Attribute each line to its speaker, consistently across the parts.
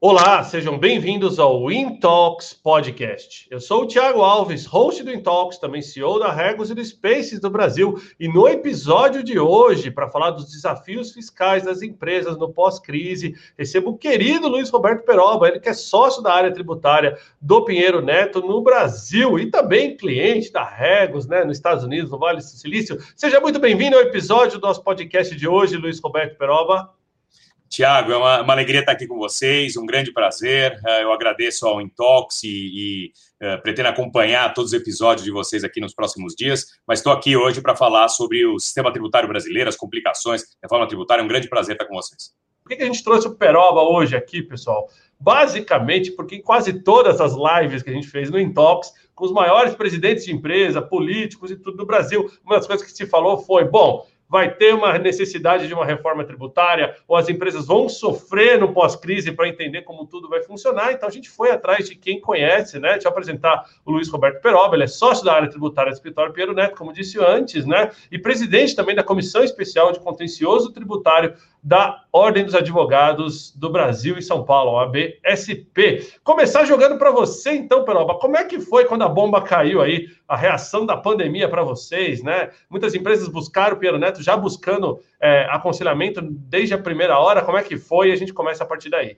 Speaker 1: Olá, sejam bem-vindos ao Intalks Podcast. Eu sou o Thiago Alves, host do Intalks, também CEO da Regos e do Spaces do Brasil. E no episódio de hoje, para falar dos desafios fiscais das empresas no pós-crise, recebo o querido Luiz Roberto Peroba, ele que é sócio da área tributária do Pinheiro Neto no Brasil e também cliente da Regos, né, nos Estados Unidos, no Vale do Silício. Seja muito bem-vindo ao episódio do nosso podcast de hoje, Luiz Roberto Peroba.
Speaker 2: Tiago, é uma, uma, alegria estar aqui com vocês, um grande prazer. É, eu agradeço ao Intox e, e uh, pretendo acompanhar todos os episódios de vocês aqui nos próximos dias, mas estou aqui hoje para falar sobre o sistema tributário brasileiro, as complicações, reforma tributária. É um grande prazer estar com vocês.
Speaker 1: Por que a gente trouxe o Peroba hoje aqui, pessoal? Basicamente, porque em quase todas as lives que a gente fez no Intox, com os maiores presidentes de empresa, políticos e tudo do Brasil, uma das coisas que se falou foi: bom, vai ter uma necessidade de uma reforma tributária, ou as empresas vão sofrer no pós-crise para entender como tudo vai funcionar. Então a gente foi atrás de quem conhece, né? Deixa eu apresentar o Luiz Roberto Peroba, ele é sócio da área tributária do escritório Piero Neto, como disse antes, né? E presidente também da Comissão Especial de Contencioso Tributário da Ordem dos Advogados do Brasil e São Paulo, OABSP. Começar jogando para você, então, Peroba, como é que foi quando a bomba caiu aí, a reação da pandemia para vocês, né? Muitas empresas buscaram o Piero Neto já buscando é, aconselhamento desde a primeira hora, como é que foi? A gente começa a partir daí.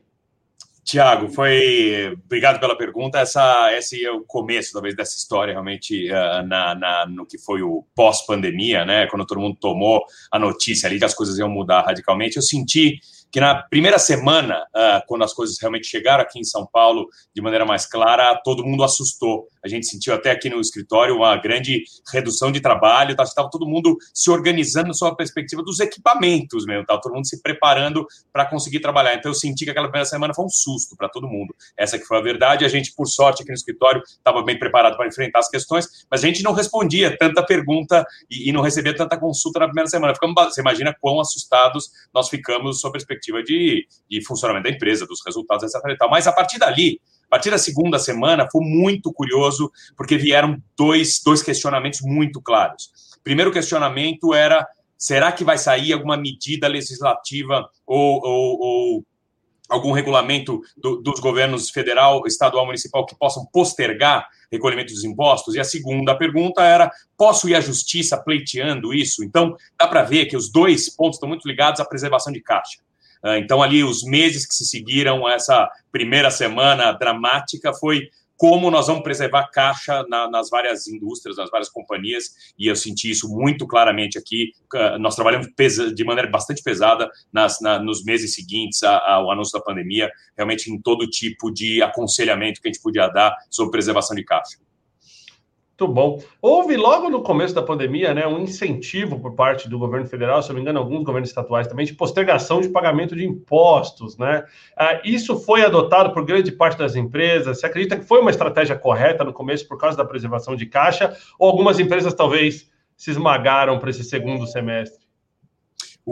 Speaker 2: Tiago, foi. Obrigado pela pergunta. Essa, esse é o começo, talvez, dessa história, realmente, uh, na, na, no que foi o pós-pandemia, né? Quando todo mundo tomou a notícia ali que as coisas iam mudar radicalmente. Eu senti que na primeira semana, uh, quando as coisas realmente chegaram aqui em São Paulo de maneira mais clara, todo mundo assustou. A gente sentiu até aqui no escritório uma grande redução de trabalho, tá? estava todo mundo se organizando na sua perspectiva dos equipamentos mesmo, tá? todo mundo se preparando para conseguir trabalhar. Então eu senti que aquela primeira semana foi um susto para todo mundo. Essa que foi a verdade. A gente, por sorte, aqui no escritório estava bem preparado para enfrentar as questões, mas a gente não respondia tanta pergunta e, e não recebia tanta consulta na primeira semana. Ficamos, você imagina quão assustados nós ficamos sobre a perspectiva perspectiva de, de funcionamento da empresa, dos resultados, etc. Mas a partir dali, a partir da segunda semana, foi muito curioso, porque vieram dois, dois questionamentos muito claros. Primeiro questionamento era: será que vai sair alguma medida legislativa ou, ou, ou algum regulamento do, dos governos federal, estadual, municipal que possam postergar recolhimento dos impostos? E a segunda pergunta era: posso ir à justiça pleiteando isso? Então, dá para ver que os dois pontos estão muito ligados à preservação de caixa. Ah, então, ali, os meses que se seguiram essa primeira semana dramática foi como nós vamos preservar caixa na, nas várias indústrias, nas várias companhias, e eu senti isso muito claramente aqui. Ah, nós trabalhamos pesa, de maneira bastante pesada nas, na, nos meses seguintes ao anúncio da pandemia, realmente em todo tipo de aconselhamento que a gente podia dar sobre preservação de caixa.
Speaker 1: Muito bom. Houve logo no começo da pandemia, né, um incentivo por parte do governo federal, se não me engano, alguns governos estaduais também, de postergação de pagamento de impostos, né? Ah, isso foi adotado por grande parte das empresas. Você acredita que foi uma estratégia correta no começo por causa da preservação de caixa? Ou algumas empresas talvez se esmagaram para esse segundo semestre?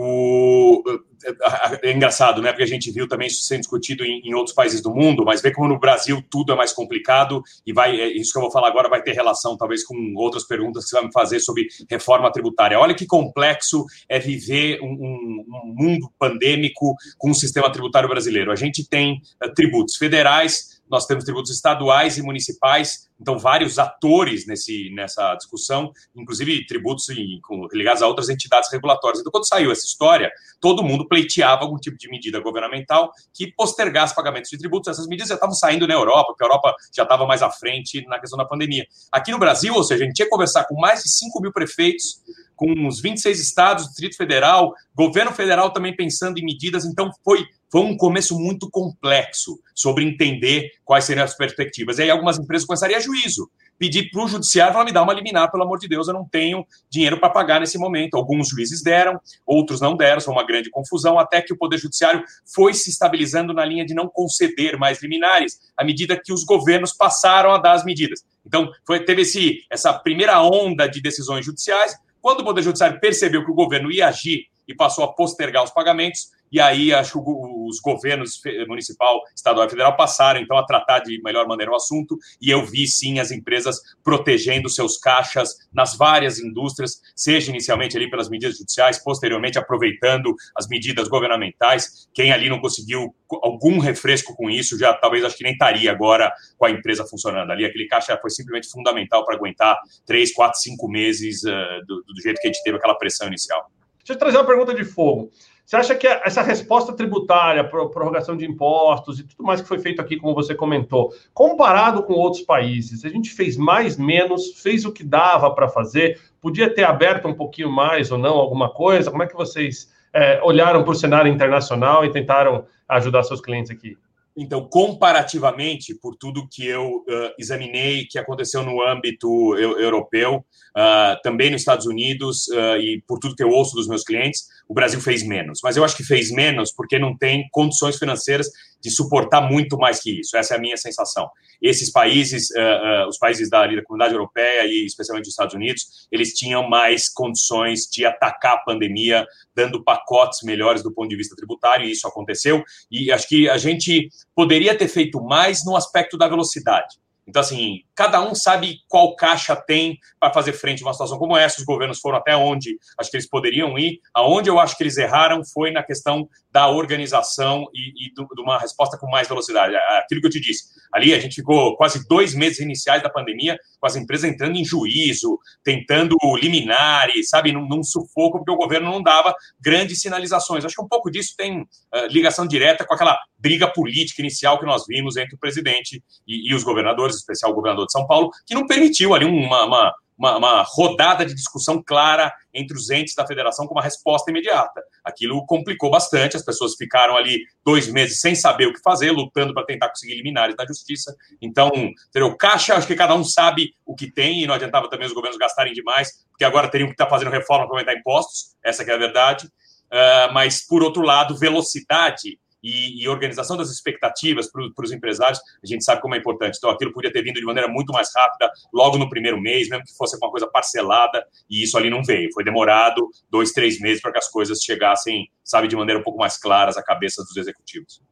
Speaker 2: O, é, é engraçado, né? Porque a gente viu também isso sendo discutido em, em, outros países do mundo, mas vê como no Brasil tudo é mais complicado e vai é, isso que eu vou falar agora vai ter relação talvez com outras perguntas que você vai me fazer sobre reforma tributária. Olha que complexo é viver um, um, um mundo pandêmico com o sistema tributário brasileiro. A gente tem uh, tributos federais nós temos tributos estaduais e municipais, então vários atores nesse, nessa discussão, inclusive tributos em, com, ligados a outras entidades regulatórias. Então, quando saiu essa história, todo mundo pleiteava algum tipo de medida governamental que postergasse pagamentos de tributos. Essas medidas já estavam saindo na Europa, porque a Europa já estava mais à frente na questão da pandemia. Aqui no Brasil, ou seja, a gente que conversar com mais de 5 mil prefeitos, com os 26 estados, Distrito Federal, governo federal também pensando em medidas, então foi foi um começo muito complexo sobre entender quais seriam as perspectivas. E aí algumas empresas começariam a juízo, pedir para o judiciário, falar, me dá uma liminar, pelo amor de Deus, eu não tenho dinheiro para pagar nesse momento. Alguns juízes deram, outros não deram, foi uma grande confusão, até que o Poder Judiciário foi se estabilizando na linha de não conceder mais liminares, à medida que os governos passaram a dar as medidas. Então, foi, teve esse, essa primeira onda de decisões judiciais. Quando o Poder Judiciário percebeu que o governo ia agir e passou a postergar os pagamentos. E aí acho que os governos municipal, estadual e federal passaram então a tratar de melhor maneira o assunto. E eu vi sim as empresas protegendo seus caixas nas várias indústrias, seja inicialmente ali pelas medidas judiciais, posteriormente aproveitando as medidas governamentais. Quem ali não conseguiu algum refresco com isso, já talvez acho que nem estaria agora com a empresa funcionando ali. Aquele caixa foi simplesmente fundamental para aguentar três, quatro, cinco meses uh, do, do jeito que a gente teve aquela pressão inicial.
Speaker 1: Deixa eu trazer uma pergunta de fogo. Você acha que essa resposta tributária, prorrogação de impostos e tudo mais que foi feito aqui, como você comentou, comparado com outros países, a gente fez mais, menos, fez o que dava para fazer, podia ter aberto um pouquinho mais ou não alguma coisa? Como é que vocês é, olharam para o cenário internacional e tentaram ajudar seus clientes aqui?
Speaker 2: Então, comparativamente, por tudo que eu uh, examinei que aconteceu no âmbito eu, europeu, uh, também nos Estados Unidos, uh, e por tudo que eu ouço dos meus clientes, o Brasil fez menos. Mas eu acho que fez menos porque não tem condições financeiras de suportar muito mais que isso. Essa é a minha sensação. Esses países, uh, uh, os países da, da comunidade europeia e especialmente os Estados Unidos, eles tinham mais condições de atacar a pandemia, dando pacotes melhores do ponto de vista tributário, e isso aconteceu. E acho que a gente poderia ter feito mais no aspecto da velocidade. Então, assim, cada um sabe qual caixa tem para fazer frente a uma situação como essa. Os governos foram até onde acho que eles poderiam ir. Aonde eu acho que eles erraram foi na questão da organização e, e de uma resposta com mais velocidade. Aquilo que eu te disse. Ali a gente ficou quase dois meses iniciais da pandemia com as empresas entrando em juízo, tentando liminares, sabe, num, num sufoco, porque o governo não dava grandes sinalizações. Acho que um pouco disso tem uh, ligação direta com aquela briga política inicial que nós vimos entre o presidente e, e os governadores, especial o governador de São Paulo, que não permitiu ali uma, uma uma, uma, rodada de discussão clara entre os entes da federação com uma resposta imediata. Aquilo complicou bastante, as pessoas ficaram ali dois meses sem saber o que fazer, lutando para tentar conseguir liminares da justiça. Então, entendeu? Caixa, acho que cada um sabe o que tem e não adiantava também os governos gastarem demais, porque agora teriam que estar fazendo reforma para aumentar impostos, essa é a verdade. Uh, mas, por outro lado, velocidade e, e organização das expectativas para os empresários, a gente sabe como é importante. Então, aquilo podia ter vindo de maneira muito mais rápida, logo no primeiro mês, mesmo que fosse uma coisa parcelada, e isso ali não veio. Foi demorado dois, três meses para que as coisas chegassem, sabe, de maneira um pouco mais claras à cabeça dos executivos.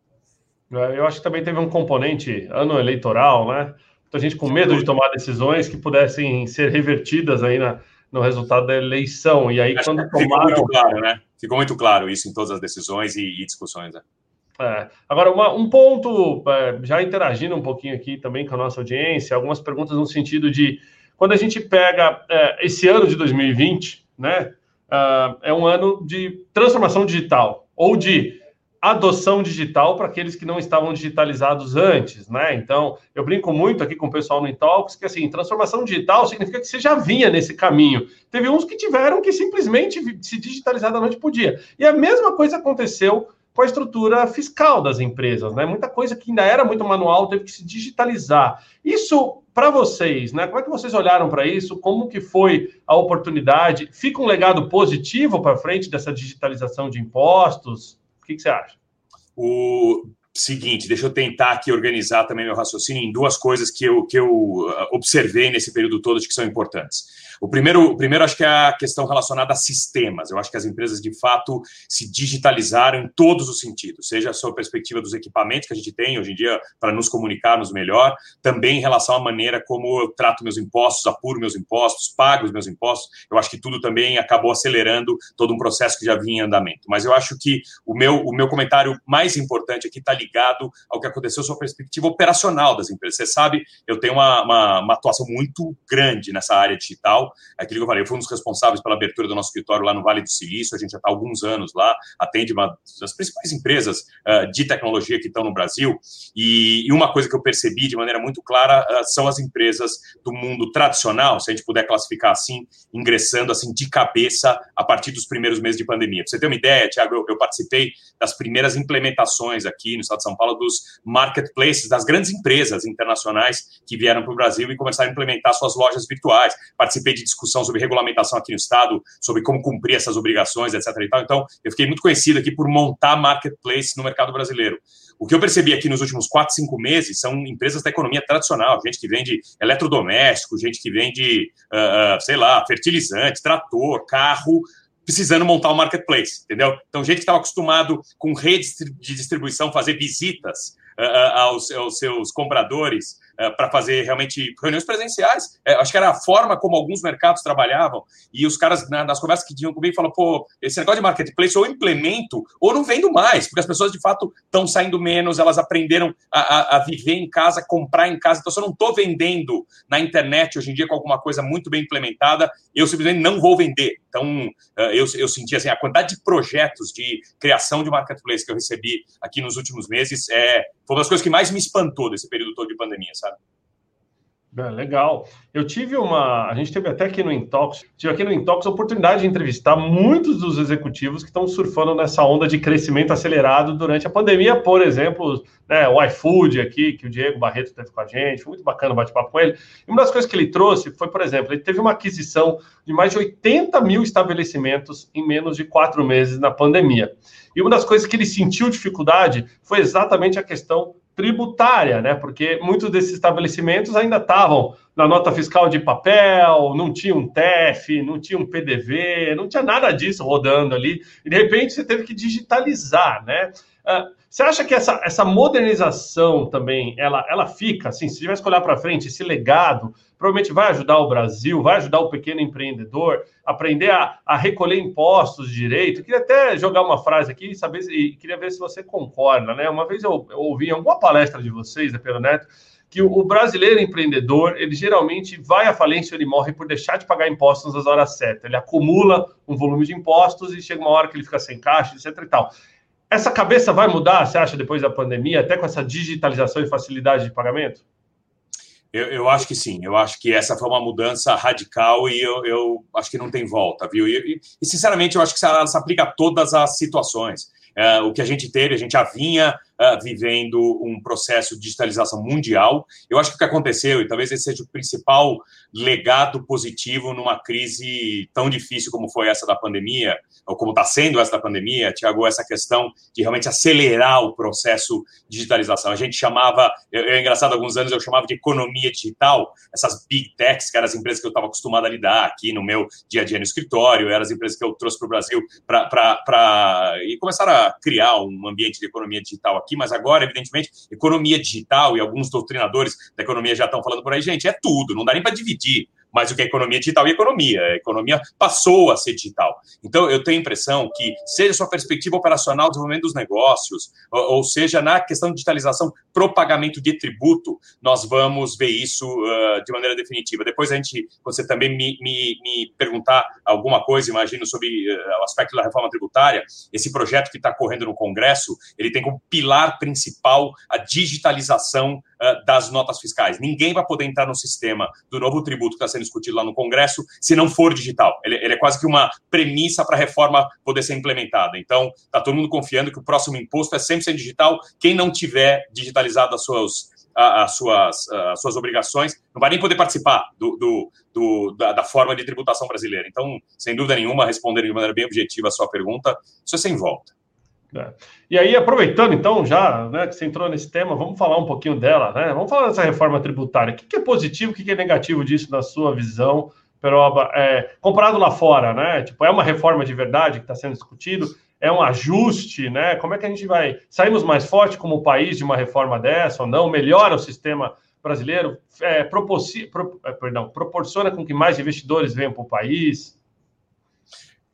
Speaker 1: É, eu acho que também teve um componente ano eleitoral, né? Muita gente com medo de tomar decisões que pudessem ser revertidas aí na, no resultado da eleição. E aí, quando tomaram.
Speaker 2: Ficou muito claro, né? Ficou muito claro isso em todas as decisões e, e discussões. Né?
Speaker 1: É. Agora, uma, um ponto, é, já interagindo um pouquinho aqui também com a nossa audiência, algumas perguntas no sentido de quando a gente pega é, esse ano de 2020, né, uh, é um ano de transformação digital ou de adoção digital para aqueles que não estavam digitalizados antes, né? Então, eu brinco muito aqui com o pessoal no Intalks que assim, transformação digital significa que você já vinha nesse caminho. Teve uns que tiveram que simplesmente se digitalizar da noite para dia. E a mesma coisa aconteceu com a estrutura fiscal das empresas, né? Muita coisa que ainda era muito manual teve que se digitalizar. Isso para vocês, né? Como é que vocês olharam para isso? Como que foi a oportunidade? Fica um legado positivo para frente dessa digitalização de impostos? O que, que você acha?
Speaker 2: O seguinte, deixa eu tentar aqui organizar também meu raciocínio em duas coisas que eu, que eu ah, observei nesse período todo que são importantes. O primeiro, o primeiro acho que é a questão relacionada a sistemas. Eu acho que as empresas, de fato, se digitalizaram em todos os sentidos, seja a sua perspectiva dos equipamentos que a gente tem hoje em dia para nos comunicarmos melhor, também em relação à maneira como eu trato meus impostos, apuro meus impostos, pago os meus impostos. Eu acho que tudo também acabou acelerando todo um processo que já vinha em andamento. Mas eu acho que o meu, o meu comentário mais importante aqui está ligado ao que aconteceu sua perspectiva operacional das empresas. Você sabe, eu tenho uma, uma, uma atuação muito grande nessa área digital, aquilo que eu falei, eu fui um dos responsáveis pela abertura do nosso escritório lá no Vale do Silício, a gente já está há alguns anos lá, atende uma das principais empresas uh, de tecnologia que estão no Brasil, e, e, uma coisa que eu percebi de maneira muito clara uh, são as empresas do mundo tradicional, se a gente puder classificar assim, ingressando assim de cabeça a partir dos primeiros meses de pandemia. Para você ter uma ideia, Tiago, eu, eu participei das primeiras implementações aqui no estado de São Paulo dos marketplaces, das grandes empresas internacionais que vieram para o Brasil e começaram a implementar suas lojas virtuais. Participei de discussão sobre regulamentação aqui no Estado, sobre como cumprir essas obrigações, etc. Então, eu fiquei muito conhecido aqui por montar marketplace no mercado brasileiro. O que eu percebi aqui nos últimos quatro, cinco meses são empresas da economia tradicional, gente que vende eletrodoméstico, gente que vende, uh, sei lá, fertilizante, trator, carro, precisando montar um marketplace, entendeu? Então, gente que estava acostumado com redes de distribuição, fazer visitas uh, aos, aos seus compradores, eh, para fazer realmente reuniões presenciais. É, acho que era a forma como alguns mercados trabalhavam. E os caras, na, nas conversas que tinham comigo, falam: pô, esse negócio de marketplace ou implemento ou não vendo mais, porque as pessoas de fato estão saindo menos, elas aprenderam a, a, a, viver em casa, comprar em casa. Então, se eu não estou vendendo na internet hoje em dia com alguma coisa muito bem implementada, eu simplesmente não vou vender. Então, eh, eu, eu senti assim: a quantidade de projetos de criação de marketplace que eu recebi aqui nos últimos meses é, foi uma das coisas que mais me espantou desse período todo de pandemia, sabe?
Speaker 1: É, legal. Eu tive uma. A gente teve até aqui no Intox, tive aqui no Intox a oportunidade de entrevistar muitos dos executivos que estão surfando nessa onda de crescimento acelerado durante a pandemia, por exemplo, né, o iFood aqui, que o Diego Barreto teve com a gente, foi muito bacana o bate-papo com ele. E uma das coisas que ele trouxe foi, por exemplo, ele teve uma aquisição de mais de 80 mil estabelecimentos em menos de quatro meses na pandemia. E uma das coisas que ele sentiu dificuldade foi exatamente a questão tributária, né? Porque muitos desses estabelecimentos ainda estavam na nota fiscal de papel, não tinha um TEF, não tinha um PDV, não tinha nada disso rodando ali. E de repente você teve que digitalizar, né? Uh, você acha que essa, essa modernização também ela, ela fica assim? Se tivesse que olhar para frente, esse legado provavelmente vai ajudar o Brasil, vai ajudar o pequeno empreendedor a aprender a, a recolher impostos direito. Eu queria até jogar uma frase aqui saber e queria ver se você concorda, né? Uma vez eu, eu ouvi em alguma palestra de vocês, da Pedro Neto, que o, brasileiro empreendedor, ele geralmente vai à falência, ele morre por deixar de pagar impostos nas horas certas. Ele acumula um volume de impostos e chega uma hora que ele fica sem caixa, etc e tal. Essa cabeça vai mudar, você acha, depois da pandemia, até com essa digitalização e facilidade de pagamento?
Speaker 2: Eu, eu, acho que sim, eu acho que essa foi uma mudança radical e eu, eu acho que não tem volta, viu? E, e, sinceramente, eu acho que ela se aplica a todas as situações. É, o que a gente teve, a gente já vinha uh, vivendo um processo de digitalização mundial. Eu acho que o que aconteceu, e talvez esse seja o principal legado positivo numa crise tão difícil como foi essa da pandemia, ou como está sendo essa da pandemia, Tiago, essa questão de realmente acelerar o processo de digitalização. A gente chamava, é engraçado, alguns anos eu chamava de economia digital, essas big techs, que eram as empresas que eu estava acostumado a lidar aqui no meu dia a dia no escritório, eram as empresas que eu trouxe para o Brasil para e começaram a criar um ambiente de economia digital aqui, mas agora, evidentemente, economia digital e alguns doutrinadores da economia já estão falando por aí, gente, é tudo, não dá nem para dividir mais o que é economia digital e economia. A economia passou a ser digital. Então, eu tenho a impressão que, seja sua perspectiva operacional, desenvolvimento dos negócios, ou, seja, na questão de digitalização pro pagamento de tributo, nós vamos ver isso uh, de maneira definitiva. Depois a gente, você também me, me, me perguntar alguma coisa, imagino, sobre uh, o aspecto da reforma tributária, esse projeto que está correndo no Congresso, ele tem como pilar principal a digitalização uh, das notas fiscais. Ninguém vai poder entrar no sistema do novo tributo que está sendo discutido lá no Congresso se não for digital. Ele, ele é quase que uma premissa para a reforma poder ser implementada. Então, está todo mundo confiando que o próximo imposto é sempre ser digital. Quem não tiver digitalizado as suas, as suas, as suas obrigações, não vai nem poder participar do, do, do da, da, forma de tributação brasileira. Então, sem dúvida nenhuma, respondendo de maneira bem objetiva a sua pergunta, isso é sem volta.
Speaker 1: É. E aí, aproveitando, então, já né, que você entrou nesse tema, vamos falar um pouquinho dela, né? Vamos falar dessa reforma tributária. O que, é positivo, o que, é negativo disso na sua visão, Peroba? É, comparado lá fora, né? Tipo, é uma reforma de verdade que está sendo discutido? É um ajuste, né? Como é que a gente vai. Saímos mais forte como país de uma reforma dessa ou não? Melhora o sistema brasileiro? É, pro, é, perdão, proporciona com que mais investidores venham para o país?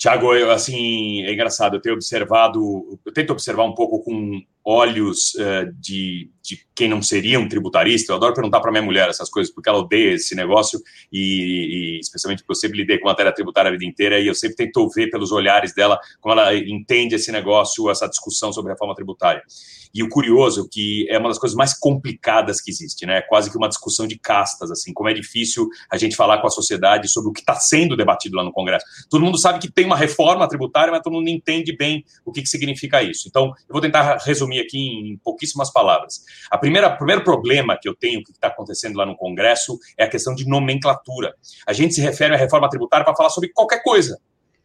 Speaker 2: Tiago, assim, é engraçado, eu tenho observado, eu tento observar um pouco com olhos uh, de, de quem não seria um tributarista. Eu adoro perguntar para minha mulher essas coisas, porque ela odeia esse negócio, e, e especialmente porque eu sempre lidei com matéria tributária a vida inteira, e eu sempre tento ver pelos olhares dela como ela entende esse negócio, essa discussão sobre reforma tributária. E o curioso é que é uma das coisas mais complicadas que existe, né? É quase que uma discussão de castas, assim, como é difícil a gente falar com a sociedade sobre o que está sendo debatido lá no Congresso. Todo mundo sabe que tem uma reforma tributária, mas todo mundo entende bem o que, que significa isso. Então, eu vou tentar resumir aqui em pouquíssimas palavras. A primeira, o primeiro problema que eu tenho, que está acontecendo lá no Congresso, é a questão de nomenclatura. A gente se refere à reforma tributária para falar sobre qualquer coisa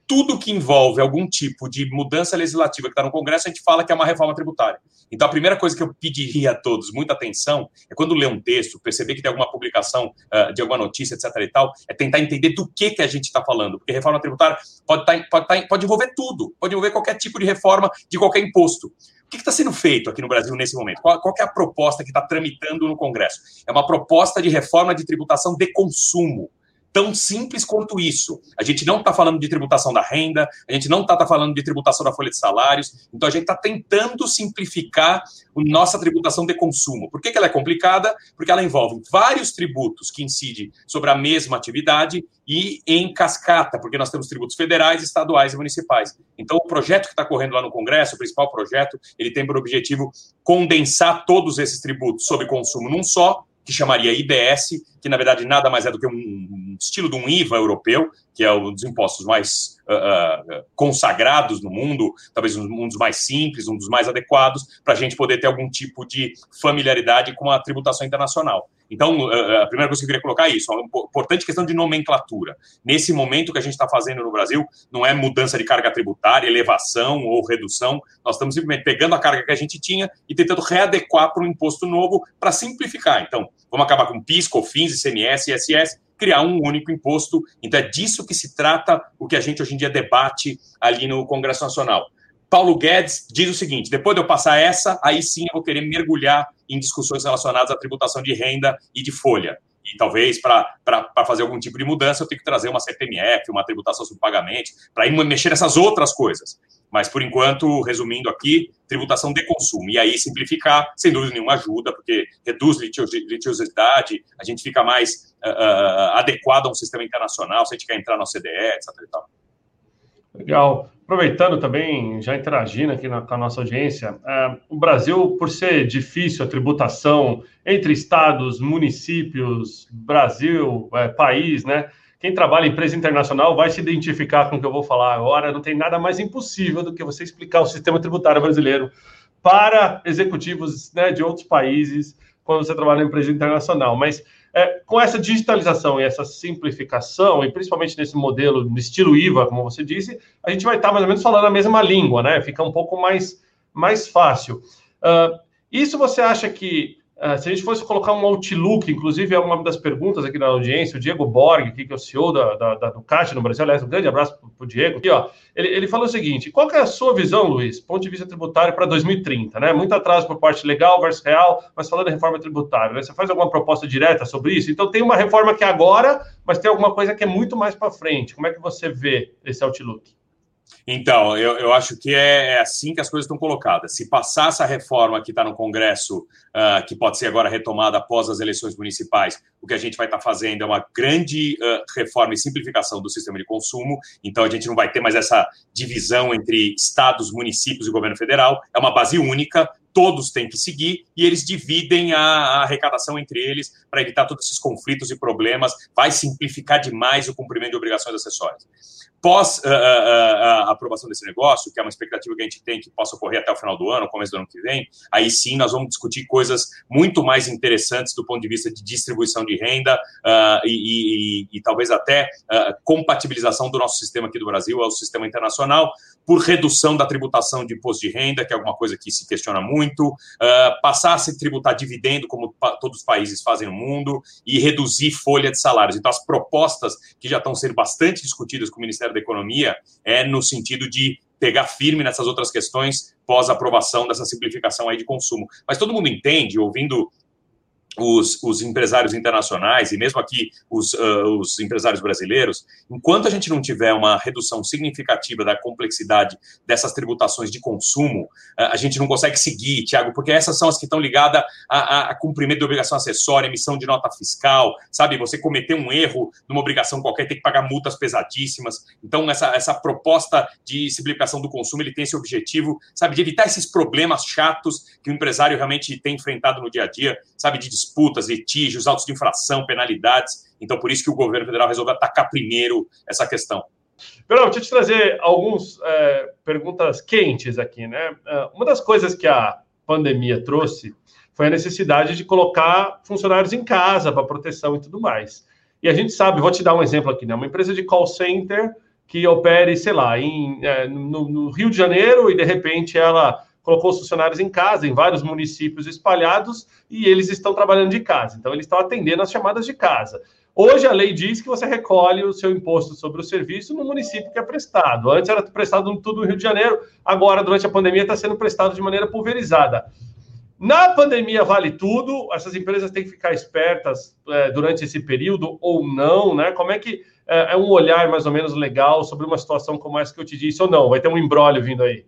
Speaker 2: tudo que envolve algum tipo de mudança legislativa que está no Congresso, a gente fala que é uma reforma tributária. Então, a primeira coisa que eu pediria a todos, muita atenção, é quando ler um texto, perceber que tem alguma publicação uh, de alguma notícia, etc. e tal, é tentar entender do que, que a gente está falando. Porque reforma tributária pode, tá, pode, tá, pode envolver tudo, pode envolver qualquer tipo de reforma de qualquer imposto. O que está sendo feito aqui no Brasil nesse momento? Qual, qual é a proposta que está tramitando no Congresso? É uma proposta de reforma de tributação de consumo tão simples quanto isso. A gente não está falando de tributação da renda, a gente não está tá falando de tributação da folha de salários, então a gente está tentando simplificar a nossa tributação de consumo. Por que, que ela é complicada? Porque ela envolve vários tributos que incidem sobre a mesma atividade e em cascata, porque nós temos tributos federais, estaduais e municipais. Então, o projeto que está correndo lá no Congresso, o principal projeto, ele tem por objetivo condensar todos esses tributos sobre consumo num só, que chamaria IBS, que na verdade nada mais é do que um estilo de um IVA europeu, que é um dos impostos mais uh, consagrados no mundo, talvez um dos mais simples, um dos mais adequados, para a gente poder ter algum tipo de familiaridade com a tributação internacional. Então, a primeira coisa que eu queria colocar é isso, uma importante questão de nomenclatura. Nesse momento, que a gente está fazendo no Brasil não é mudança de carga tributária, elevação ou redução, nós estamos simplesmente pegando a carga que a gente tinha e tentando readequar para um imposto novo para simplificar. Então, vamos acabar com PIS, COFINS, ICMS, ISS, criar um único imposto. Então, é disso que se trata o que a gente hoje em dia debate ali no Congresso Nacional. Paulo Guedes diz o seguinte: depois de eu passar essa, aí sim eu vou querer mergulhar em discussões relacionadas à tributação de renda e de folha. E talvez para fazer algum tipo de mudança eu tenho que trazer uma CPMF, uma tributação sobre pagamento, para ir mexer nessas outras coisas. Mas, por enquanto, resumindo aqui, tributação de consumo. E aí, simplificar, sem dúvida nenhuma, ajuda, porque reduz litigiosidade, a gente fica mais uh, adequado a um sistema internacional, se a gente quer entrar na OCDE, etc.
Speaker 1: Legal. Aproveitando também, já interagindo aqui na, com a nossa audiência, o Brasil, por ser difícil a tributação entre estados, municípios, Brasil, é, país, né? Quem trabalha em empresa internacional vai se identificar com o que eu vou falar agora. Não tem nada mais impossível do que você explicar o sistema tributário brasileiro para executivos né, de outros países quando você trabalha em empresa internacional. Mas é, com essa digitalização e essa simplificação, e principalmente nesse modelo, no estilo IVA, como você disse, a gente vai estar mais ou menos falando a mesma língua, né? Fica um pouco mais, mais fácil. Uh, isso você acha que Uh, se a gente fosse colocar um Outlook, inclusive é uma das perguntas aqui na audiência, o Diego Borg, que é o CEO da, da, da Ducati no Brasil, aliás, um grande abraço para o Diego. Aqui, ó, ele, ele falou o seguinte: qual é a sua visão, Luiz, ponto de vista tributário para 2030? Né? Muito atraso por parte legal versus real, mas falando de reforma tributária, né? você faz alguma proposta direta sobre isso? Então tem uma reforma que é agora, mas tem alguma coisa que é muito mais para frente. Como é que você vê esse Outlook?
Speaker 2: Então, eu, eu acho que é, é, assim que as coisas estão colocadas. Se passar essa reforma que está no Congresso, uh, que pode ser agora retomada após as eleições municipais, o que a gente vai estar tá fazendo é uma grande uh, reforma e simplificação do sistema de consumo. Então, a gente não vai ter mais essa divisão entre estados, municípios e governo federal. É uma base única, todos têm que seguir e eles dividem a, a arrecadação entre eles para evitar todos esses conflitos e problemas. Vai simplificar demais o cumprimento de obrigações acessórias pós uh, uh, uh, aprovação desse negócio, que é uma expectativa que a gente tem que possa ocorrer até o final do ano, começo do ano que vem, aí sim nós vamos discutir coisas muito mais interessantes do ponto de vista de distribuição de renda e, e, e, talvez até compatibilização do nosso sistema aqui do Brasil ao sistema internacional, por redução da tributação de imposto de renda, que é alguma coisa que se questiona muito, passar a se tributar dividendo, como todos os países fazem no mundo, e reduzir folha de salários. Então, as propostas que já estão sendo bastante discutidas com o Ministério Ministério da Economia é no sentido de pegar firme nessas outras questões pós aprovação dessa simplificação aí de consumo. Mas todo mundo entende, ouvindo os, os, empresários internacionais e mesmo aqui os, uh, os, empresários brasileiros, enquanto a gente não tiver uma redução significativa da complexidade dessas tributações de consumo, uh, a gente não consegue seguir, Tiago, porque essas são as que estão ligadas a, a, a, cumprimento de obrigação acessória, emissão de nota fiscal, sabe? Você cometer um erro numa obrigação qualquer, tem que pagar multas pesadíssimas. Então, essa, essa proposta de simplificação do consumo, ele tem esse objetivo, sabe, de evitar esses problemas chatos que o empresário realmente tem enfrentado no dia a dia, sabe, de disputas, litígios, autos de infração, penalidades. Então, por isso que o governo federal resolveu atacar primeiro essa questão.
Speaker 1: Perdão, deixa eu te trazer algumas é, perguntas quentes aqui, né? É, uma das coisas que a pandemia trouxe foi a necessidade de colocar funcionários em casa para proteção e tudo mais. E a gente sabe, vou te dar um exemplo aqui, né? Uma empresa de call center que opere, sei lá, em, é, no, no, Rio de Janeiro e de repente ela colocou os funcionários em casa, em vários municípios espalhados, e eles estão trabalhando de casa. Então, eles estão atendendo as chamadas de casa. Hoje a lei diz que você recolhe o seu imposto sobre o serviço no município que é prestado. Antes era prestado tudo no Rio de Janeiro, agora, durante a pandemia, está sendo prestado de maneira pulverizada. Na pandemia vale tudo, essas empresas têm que ficar espertas é, durante esse período ou não, né? Como é que é, é, um olhar mais ou menos legal sobre uma situação como essa que eu te disse, ou não? Vai ter um embrólio vindo aí?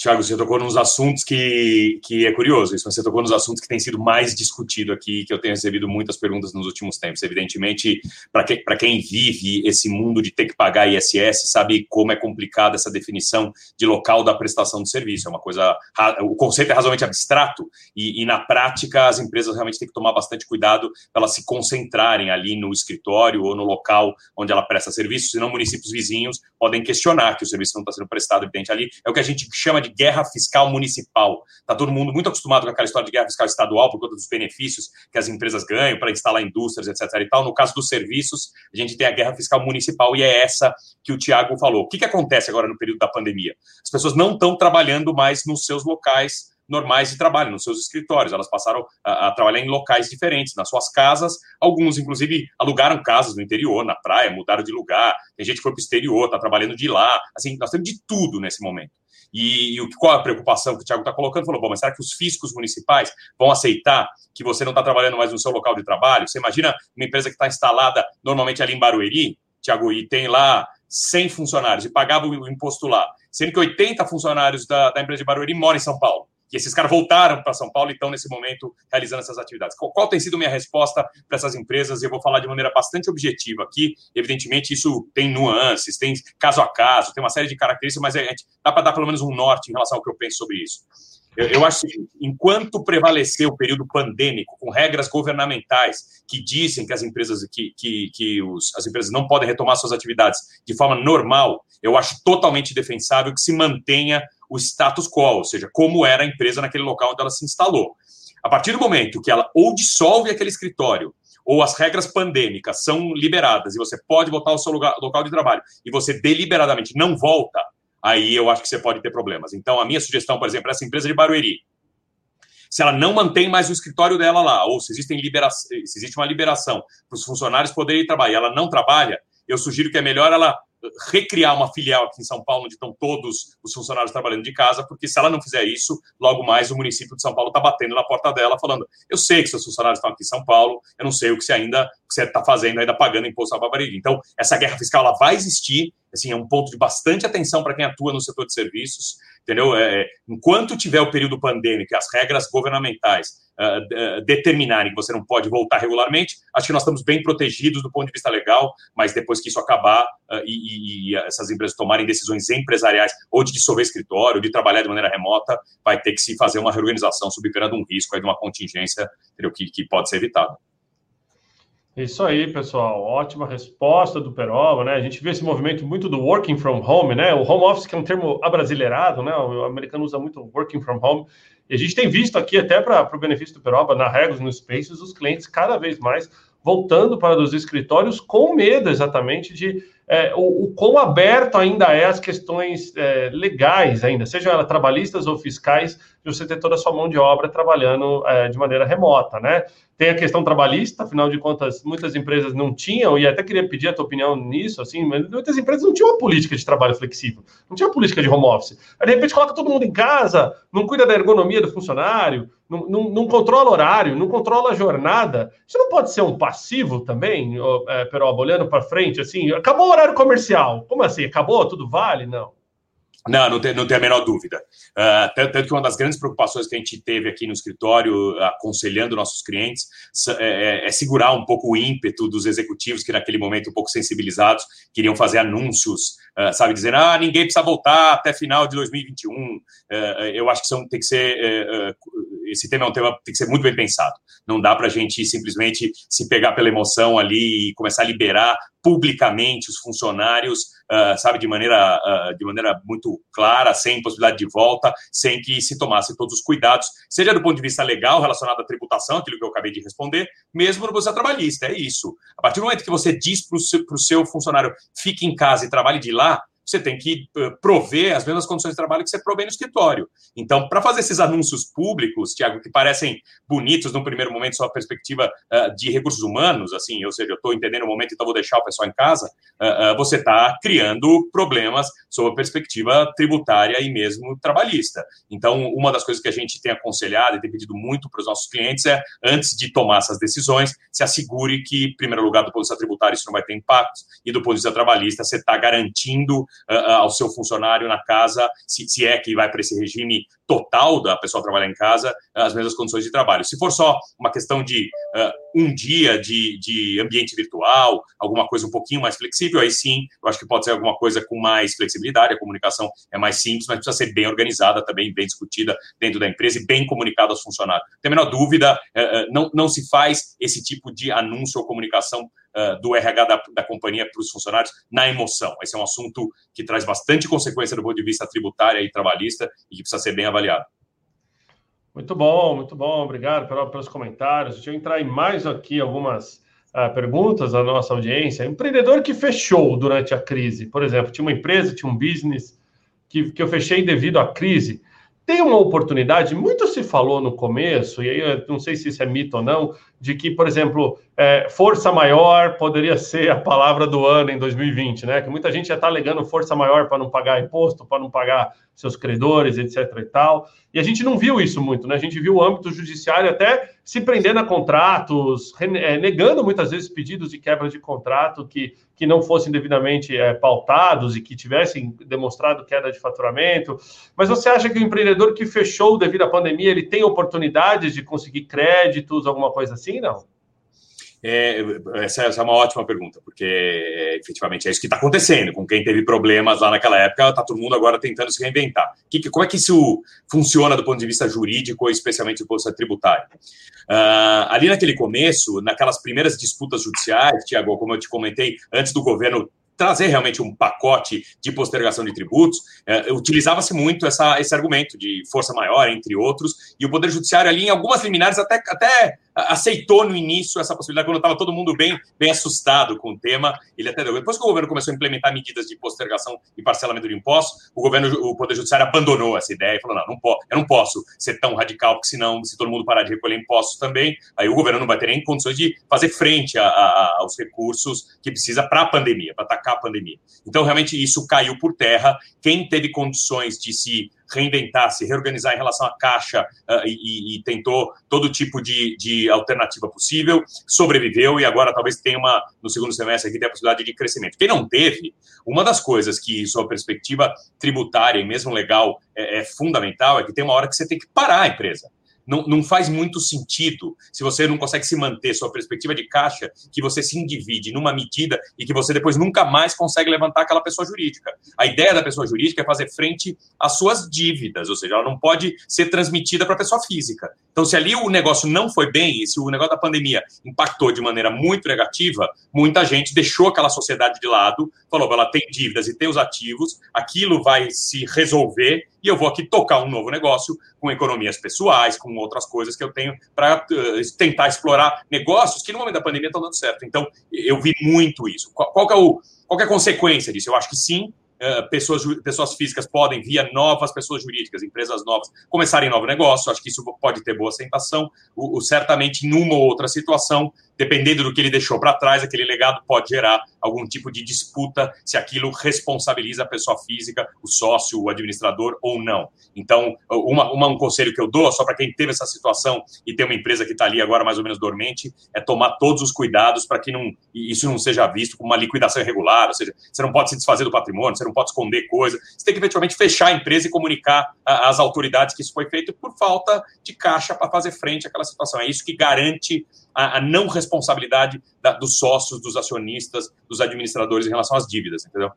Speaker 2: Tiago, você tocou nos assuntos que, que é curioso, isso, você tocou nos assuntos que tem sido mais discutido aqui, que eu tenho recebido muitas perguntas nos últimos tempos. Evidentemente, para que, quem vive esse mundo de ter que pagar ISS, sabe como é complicada essa definição de local da prestação de serviço. É uma coisa. O conceito é razoavelmente abstrato e, e na prática as empresas realmente têm que tomar bastante cuidado para elas se concentrarem ali no escritório ou no local onde ela presta serviço, senão municípios vizinhos podem questionar que o serviço não está sendo prestado, evidente, ali. É o que a gente chama de guerra fiscal municipal. Está todo mundo muito acostumado com aquela história de guerra fiscal estadual por conta dos benefícios que as empresas ganham para instalar indústrias, etc. E tal. No caso dos serviços, a gente tem a guerra fiscal municipal e é essa que o Tiago falou. O que, que acontece agora no período da pandemia? As pessoas não estão trabalhando mais nos seus locais normais de trabalho, nos seus escritórios. Elas passaram a, a, trabalhar em locais diferentes, nas suas casas. Alguns, inclusive, alugaram casas no interior, na praia, mudaram de lugar. Tem gente que foi para o exterior, está trabalhando de lá. Assim, nós temos de tudo nesse momento. E, e qual a preocupação que o Tiago está colocando? Falou, bom, mas será que os fiscos municipais vão aceitar que você não está trabalhando mais no seu local de trabalho? Você imagina uma empresa que está instalada normalmente ali em Barueri, Tiago, e tem lá 100 funcionários e pagava o imposto lá, sendo que 80 funcionários da, da empresa de Barueri moram em São Paulo que esses caras voltaram para São Paulo e estão nesse momento realizando essas atividades. Qual, qual tem sido minha resposta para essas empresas? Eu vou falar de maneira bastante objetiva aqui. Evidentemente, isso tem nuances, tem caso a caso, tem uma série de características, mas é, é dá para dar pelo menos um norte em relação ao que eu penso sobre isso. Eu, eu acho que enquanto prevalecer o período pandêmico, com regras governamentais que dizem que as empresas que, que, que os, as empresas não podem retomar suas atividades de forma normal, eu acho totalmente defensável que se mantenha o status quo, ou seja, como era a empresa naquele local onde ela se instalou. A partir do momento que ela ou dissolve aquele escritório, ou as regras pandêmicas são liberadas e você pode voltar ao seu lugar, local de trabalho e você deliberadamente não volta, aí eu acho que você pode ter problemas. Então, a minha sugestão, por exemplo, é essa empresa de Barueri, se ela não mantém mais o escritório dela lá, ou se, existem libera se existe uma liberação para os funcionários poderem trabalhar e ela não trabalha, eu sugiro que é melhor ela recriar uma filial aqui em São Paulo, onde estão todos os funcionários trabalhando de casa, porque se ela não fizer isso, logo mais o município de São Paulo está batendo na porta dela, falando: eu sei que seus funcionários estão aqui em São Paulo, eu não sei o que você ainda está fazendo, ainda pagando imposto à barbaridade. Então, essa guerra fiscal ela vai existir, assim, é um ponto de bastante atenção para quem atua no setor de serviços, entendeu? É, enquanto tiver o período pandêmico as regras governamentais uh, determinarem que você não pode voltar regularmente, acho que nós estamos bem protegidos do ponto de vista legal, mas depois que isso acabar uh, e, e, essas empresas tomarem decisões empresariais ou de dissolver escritório, ou de trabalhar de maneira remota, vai ter que se fazer uma reorganização subverando um risco aí de uma contingência entendeu, que, que pode ser evitada.
Speaker 1: Isso aí, pessoal. Ótima resposta do Peroba, né? A gente vê esse movimento muito do working from home, né? O home office, que é um termo abrasileirado, né? O americano usa muito working from home. E a gente tem visto aqui, até para o benefício do Peroba, na Regos, no Spaces, os clientes cada vez mais voltando para os escritórios com medo exatamente de é, o, o quão aberto ainda é as questões é, legais ainda, sejam elas trabalhistas ou fiscais, de você ter toda a sua mão de obra trabalhando é, de maneira remota, né? Tem a questão trabalhista, afinal de contas, muitas empresas não tinham, e até queria pedir a tua opinião nisso, assim, mas muitas empresas não tinham uma política de trabalho flexível, não tinha política de home office. Aí, de repente, coloca todo mundo em casa, não cuida da ergonomia do funcionário, não, não, não controla horário, não controla a jornada. Isso não pode ser um passivo também, é, Peroba, olhando para frente, assim, acabou o horário comercial. Como assim? Acabou? Tudo vale? Não.
Speaker 2: Não, não tem, não tem a menor dúvida. Uh, tanto, tanto, que uma das grandes preocupações que a gente teve aqui no escritório, aconselhando nossos clientes, é, é, é, segurar um pouco o ímpeto dos executivos que, naquele momento, um pouco sensibilizados, queriam fazer anúncios, uh, sabe, dizendo, ah, ninguém precisa voltar até final de 2021. Uh, eu acho que são, tem que ser esse tema é um tema que tem que ser muito bem pensado. Não dá para a gente simplesmente se pegar pela emoção ali e começar a liberar publicamente os funcionários, uh, sabe, de maneira, uh, de maneira muito clara, sem possibilidade de volta, sem que se tomasse todos os cuidados, seja do ponto de vista legal relacionado à tributação, aquilo que eu acabei de responder, mesmo no processo trabalhista, é isso. A partir do momento que você diz para o seu, seu funcionário fique em casa e trabalhe de lá, você tem que eh, prover as mesmas condições de trabalho que você provê no escritório. Então, para fazer esses anúncios públicos, Tiago, que parecem bonitos no primeiro momento, sua perspectiva uh, de recursos humanos, assim, ou seja, eu estou entendendo o momento, então vou deixar o pessoal em casa, uh, uh, você está criando problemas sob a perspectiva tributária e mesmo trabalhista. Então, uma das coisas que a gente tem aconselhado e tem pedido muito para os nossos clientes é, antes de tomar essas decisões, se assegure que, em primeiro lugar, do ponto de vista tributário, isso não vai ter impacto, e do ponto de vista trabalhista, você está garantindo ao seu funcionário na casa, se, se é que vai para esse regime total da pessoa trabalhar em casa, as mesmas condições de trabalho. Se for só uma questão de uh, um dia de, de ambiente virtual, alguma coisa um pouquinho mais flexível, aí sim, eu acho que pode ser alguma coisa com mais flexibilidade, a comunicação é mais simples, mas precisa ser bem organizada também, bem discutida dentro da empresa e bem comunicada aos funcionários. Não tem a menor dúvida, uh, não, não se faz esse tipo de anúncio ou comunicação uh, do RH da, da companhia para os funcionários na emoção. Esse é um assunto que traz bastante consequência do ponto de vista tributário e trabalhista e que precisa ser bem avaliado.
Speaker 1: Muito bom, muito bom. Obrigado pelos comentários. Deixa eu entrar em mais aqui algumas uh, perguntas da nossa audiência. Empreendedor que fechou durante a crise, por exemplo, tinha uma empresa, tinha um business que, que eu fechei devido à crise tem uma oportunidade, muito se falou no começo, e aí eu não sei se isso é mito ou não, de que, por exemplo, é, força maior poderia ser a palavra do ano em 2020, né? Que muita gente já está alegando força maior para não pagar imposto, para não pagar seus credores, etc. e tal. E a gente não viu isso muito, né? A gente viu o âmbito judiciário até se prendendo a contratos, é, negando muitas vezes pedidos de quebra de contrato que, que não fossem devidamente é, pautados e que tivessem demonstrado queda de faturamento. Mas você acha que o empreendedor que fechou devido à pandemia, ele tem oportunidades de conseguir créditos, alguma coisa assim, não?
Speaker 2: É, essa, essa, é uma ótima pergunta, porque é, efetivamente é isso que está acontecendo. Com quem teve problemas lá naquela época, está todo mundo agora tentando se reinventar. Que, como é que isso funciona do ponto de vista jurídico, especialmente do ponto de vista tributário? Uh, ali naquele começo, naquelas primeiras disputas judiciais, Tiago, como eu te comentei, antes do governo trazer realmente um pacote de postergação de tributos, é, utilizava-se muito essa, esse argumento de força maior, entre outros, e o Poder Judiciário ali, em algumas liminares, até, até aceitou no início essa possibilidade, quando estava todo mundo bem, bem assustado com o tema, ele até deu. Depois que o governo começou a implementar medidas de postergação e parcelamento de impostos, o governo, o Poder Judiciário abandonou essa ideia e falou, não, não posso, eu não posso ser tão radical, porque senão, se todo mundo parar de recolher impostos também, aí o governo não vai ter nem condições de fazer frente a, a, aos recursos que precisa para a pandemia, para atacar a pandemia. Então, realmente, isso caiu por terra. Quem teve condições de se reinventar, se reorganizar em relação à caixa uh, e, e, tentou todo tipo de, de, alternativa possível, sobreviveu e agora talvez tenha uma, no segundo semestre aqui, tem a possibilidade de crescimento. Quem não teve, uma das coisas que, sob a perspectiva tributária e mesmo legal, é, é fundamental é que tem uma hora que você tem que parar a empresa não, não faz muito sentido se você não consegue se manter sua perspectiva de caixa, que você se individe numa medida e que você depois nunca mais consegue levantar aquela pessoa jurídica. A ideia da pessoa jurídica é fazer frente às suas dívidas, ou seja, ela não pode ser transmitida para a pessoa física. Então, se ali o negócio não foi bem, e se o negócio da pandemia impactou de maneira muito negativa, muita gente deixou aquela sociedade de lado, falou, ela tem dívidas e tem os ativos, aquilo vai se resolver e eu vou aqui tocar um novo negócio com economias pessoais, com outras coisas que eu tenho para uh, tentar explorar negócios que no momento da pandemia estão dando certo. Então, eu vi muito isso. Qual, qual, é, o, qual é a consequência disso? Eu acho que sim, Uh, pessoas, pessoas físicas podem, via novas pessoas jurídicas, empresas novas, começarem novo negócio. Acho que isso pode ter boa aceitação. O, o, certamente, em uma ou outra situação, dependendo do que ele deixou para trás, aquele legado pode gerar algum tipo de disputa se aquilo responsabiliza a pessoa física, o sócio, o administrador ou não. Então, uma, uma um conselho que eu dou, só para quem teve essa situação e tem uma empresa que está ali agora mais ou menos dormente, é tomar todos os cuidados para que não, isso não seja visto como uma liquidação irregular, ou seja, você não pode se desfazer do patrimônio, você não pode esconder coisa, você tem que efetivamente fechar a empresa e comunicar às autoridades que isso foi feito por falta de caixa para fazer frente àquela situação. É isso que garante a, a não responsabilidade da, dos sócios, dos acionistas, dos administradores em relação às dívidas, entendeu?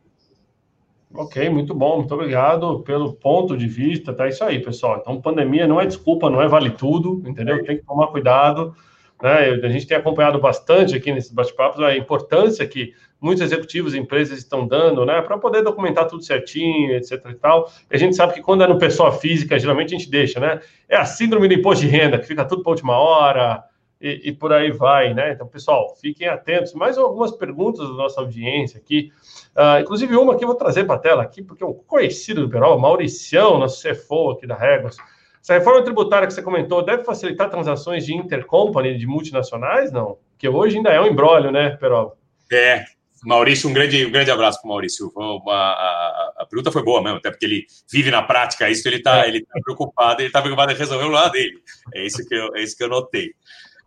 Speaker 1: Ok, muito bom, muito obrigado pelo ponto de vista, tá isso aí, pessoal. Então, pandemia não é desculpa, não é vale tudo, entendeu? Tem que tomar cuidado, né? A gente tem acompanhado bastante aqui nesses bate-papos a importância que muitos executivos e empresas estão dando, né, para poder documentar tudo certinho, etc e tal. E a gente sabe que quando é no pessoa física, geralmente a gente deixa, né? É a síndrome do imposto de renda, que fica tudo para última hora, e, e, por aí vai, né? Então, pessoal, fiquem atentos. Mais algumas perguntas da nossa audiência aqui. Uh, inclusive, uma que eu vou trazer para a tela aqui, porque um conhecido do Perol, Mauricião, nosso CFO aqui da Regos. Essa reforma tributária que você comentou deve facilitar transações de intercompany, de multinacionais? Não? Porque hoje ainda é um embrólio, né, Perol?
Speaker 2: É, Maurício, um grande, um grande abraço para o Maurício. Uma, a, a, pergunta foi boa mesmo, até porque ele vive na prática isso, ele está é. ele tá preocupado, ele está preocupado em resolver o lado dele. É isso que eu, é isso que eu notei.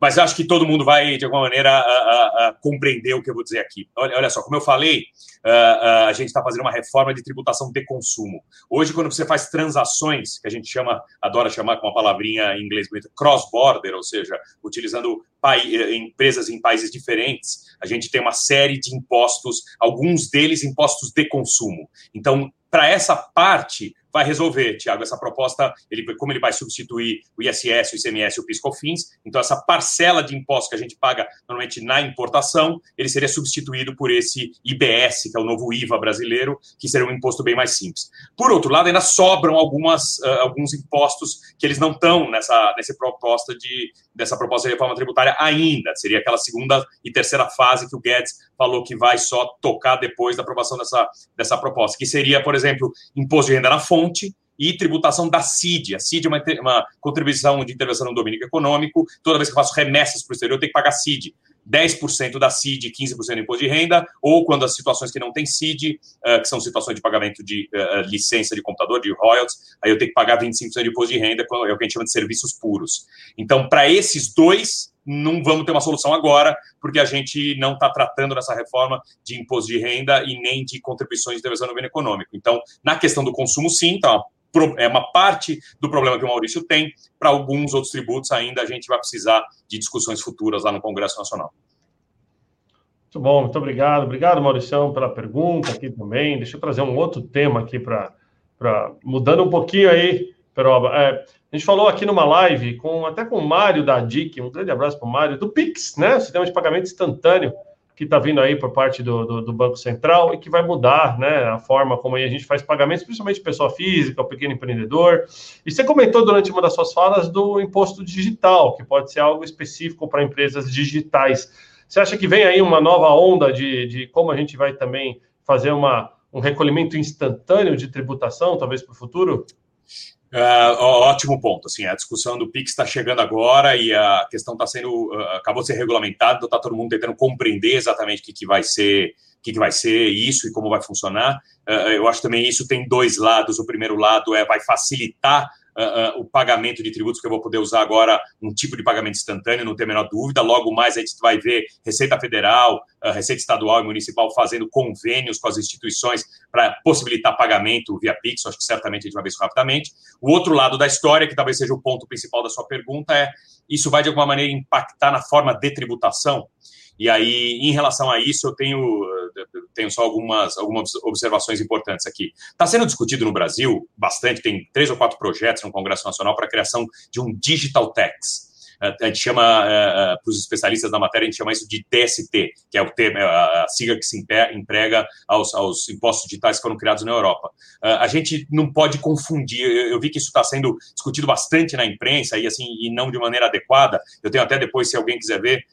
Speaker 2: Mas acho que todo mundo vai, de alguma maneira, a, a, a compreender o que eu vou dizer aqui. Olha, olha só, como eu falei, a gente está fazendo uma reforma de tributação de consumo. Hoje, quando você faz transações, que a gente chama, adora chamar com uma palavrinha em inglês bonita, cross-border, ou seja, utilizando eh, empresas em países diferentes, a gente tem uma série de impostos, alguns deles impostos de consumo. Então, para essa parte, vai resolver, Tiago, essa proposta, ele, como ele vai substituir o ISS, o ICMS o PiscoFins, então essa parcela de impostos que a gente paga normalmente na importação, ele seria substituído por esse IBS, que é o novo IVA brasileiro, que seria um imposto bem mais simples. Por outro lado, ainda sobram algumas, uh, alguns impostos que eles não estão nessa, nessa proposta de dessa proposta de reforma tributária ainda, seria aquela segunda e terceira fase que o Guedes falou que vai só tocar depois da aprovação dessa, dessa proposta, que seria, por exemplo, imposto de renda na fonte, fonte e tributação da CID. A CID é uma, uma contribuição de intervenção no domínio econômico. Toda vez que eu faço remessas para o exterior, eu tenho que pagar CID. 10% da CID, 15% do imposto de renda, ou quando as situações que não tem CID, uh, que são situações de pagamento de uh, licença de computador, de royalties, aí eu tenho que pagar 25% de imposto de renda, é o que a gente chama de serviços puros. Então, para esses dois, não vamos ter uma solução agora, porque a gente não está tratando nessa reforma de imposto de renda e nem de contribuições de intervenção no bem econômico. Então, na questão do consumo, sim, tá é uma parte do problema que o Maurício tem. Para alguns outros tributos, ainda a gente vai precisar de discussões futuras lá no Congresso Nacional.
Speaker 1: Muito bom, muito obrigado. Obrigado, Maurício, pela pergunta aqui também. Deixa eu trazer um outro tema aqui para. Mudando um pouquinho aí, Peroba. É, a gente falou aqui numa live com até com o Mário da DIC, um grande abraço para o Mário, do Pix, né? Sistema de pagamento instantâneo que está vindo aí por parte do, do, do, Banco Central e que vai mudar né, a forma como a gente faz pagamentos, principalmente pessoa física, pequeno empreendedor. E você comentou durante uma das suas falas do imposto digital, que pode ser algo específico para empresas digitais. Você acha que vem aí uma nova onda de, de como a gente vai também fazer uma, um recolhimento instantâneo de tributação, talvez para o futuro?
Speaker 2: Uh, ótimo ponto. Assim, a discussão do Pix está chegando agora e a questão está sendo uh, acabou de ser regulamentado. Está todo mundo tentando compreender exatamente o que, que vai ser, o que, que vai ser isso e como vai funcionar. Uh, eu acho também isso tem dois lados. O primeiro lado é vai facilitar uh, o pagamento de tributos, que eu vou poder usar agora um tipo de pagamento instantâneo, não tem a menor dúvida. Logo mais a gente vai ver Receita Federal, uh, Receita Estadual e Municipal fazendo convênios com as instituições para possibilitar pagamento via Pix, acho que certamente a gente vai ver isso rapidamente. O outro lado da história, que talvez seja o ponto principal da sua pergunta, é isso vai de alguma maneira impactar na forma de tributação? E aí, em relação a isso, eu tenho, tenho só algumas, algumas observações importantes aqui. Está sendo discutido no Brasil bastante, tem três ou quatro projetos no Congresso Nacional para a criação de um digital tax. A gente chama, para os especialistas da matéria, a gente chama isso de TST, que é o termo, a sigla que se emprega aos, aos impostos digitais que foram criados na Europa. A gente não pode confundir, eu vi que isso está sendo discutido bastante na imprensa e, assim, e não de maneira adequada. Eu tenho até depois, se alguém quiser ver,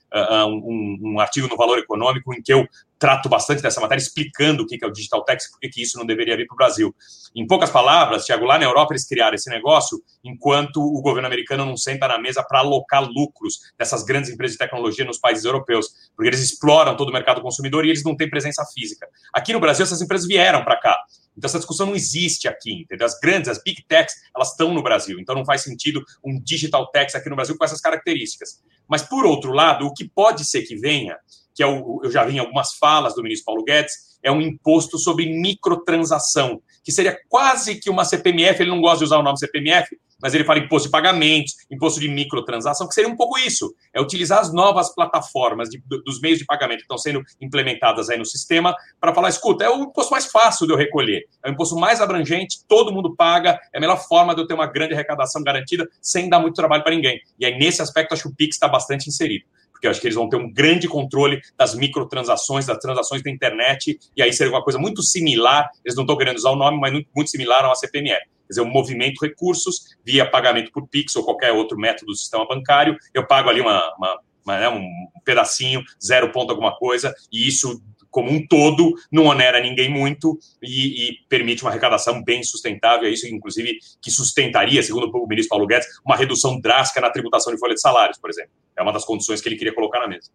Speaker 2: um, um artigo no Valor Econômico em que eu trato bastante dessa matéria, explicando o que é o Digital Tax, por que isso não deveria vir para o Brasil. Em poucas palavras, Tiago, lá na Europa eles criaram esse negócio enquanto o governo americano não senta na mesa para alocar lucros dessas grandes empresas de tecnologia nos países europeus, porque eles exploram todo o mercado consumidor e eles não têm presença física. Aqui no Brasil, essas empresas vieram para cá. Então, essa discussão não existe aqui, entendeu? As grandes, as big techs, elas estão no Brasil. Então, não faz sentido um digital tax aqui no Brasil com essas características. Mas, por outro lado, o que pode ser que venha que é o, eu já vi em algumas falas do ministro Paulo Guedes, é um imposto sobre microtransação, que seria quase que uma CPMF, ele não gosta de usar o nome CPMF, mas ele fala imposto de pagamentos, imposto de microtransação, que seria um pouco isso, é utilizar as novas plataformas de, dos meios de pagamento que estão sendo implementadas aí no sistema para falar, escuta, é o imposto mais fácil de eu recolher, é o imposto mais abrangente, todo mundo paga, é a melhor forma de eu ter uma grande arrecadação garantida sem dar muito trabalho para ninguém. E aí, nesse aspecto, acho que o Pix está bastante inserido porque eu acho que eles vão ter um grande controle das microtransações, das transações da internet, e aí seria uma coisa muito similar, eles não estão querendo usar o nome, mas muito, similar ao CPMF. Quer dizer, o movimento recursos via pagamento por Pix ou qualquer outro método do sistema bancário, eu pago ali uma, uma, uma né, um pedacinho, zero ponto alguma coisa, e isso como um todo, não onera ninguém muito e, e, permite uma arrecadação bem sustentável. É isso, inclusive, que sustentaria, segundo o ministro Paulo Guedes, uma redução drástica na tributação de folha de salários, por exemplo. É uma das condições que ele queria colocar na mesa.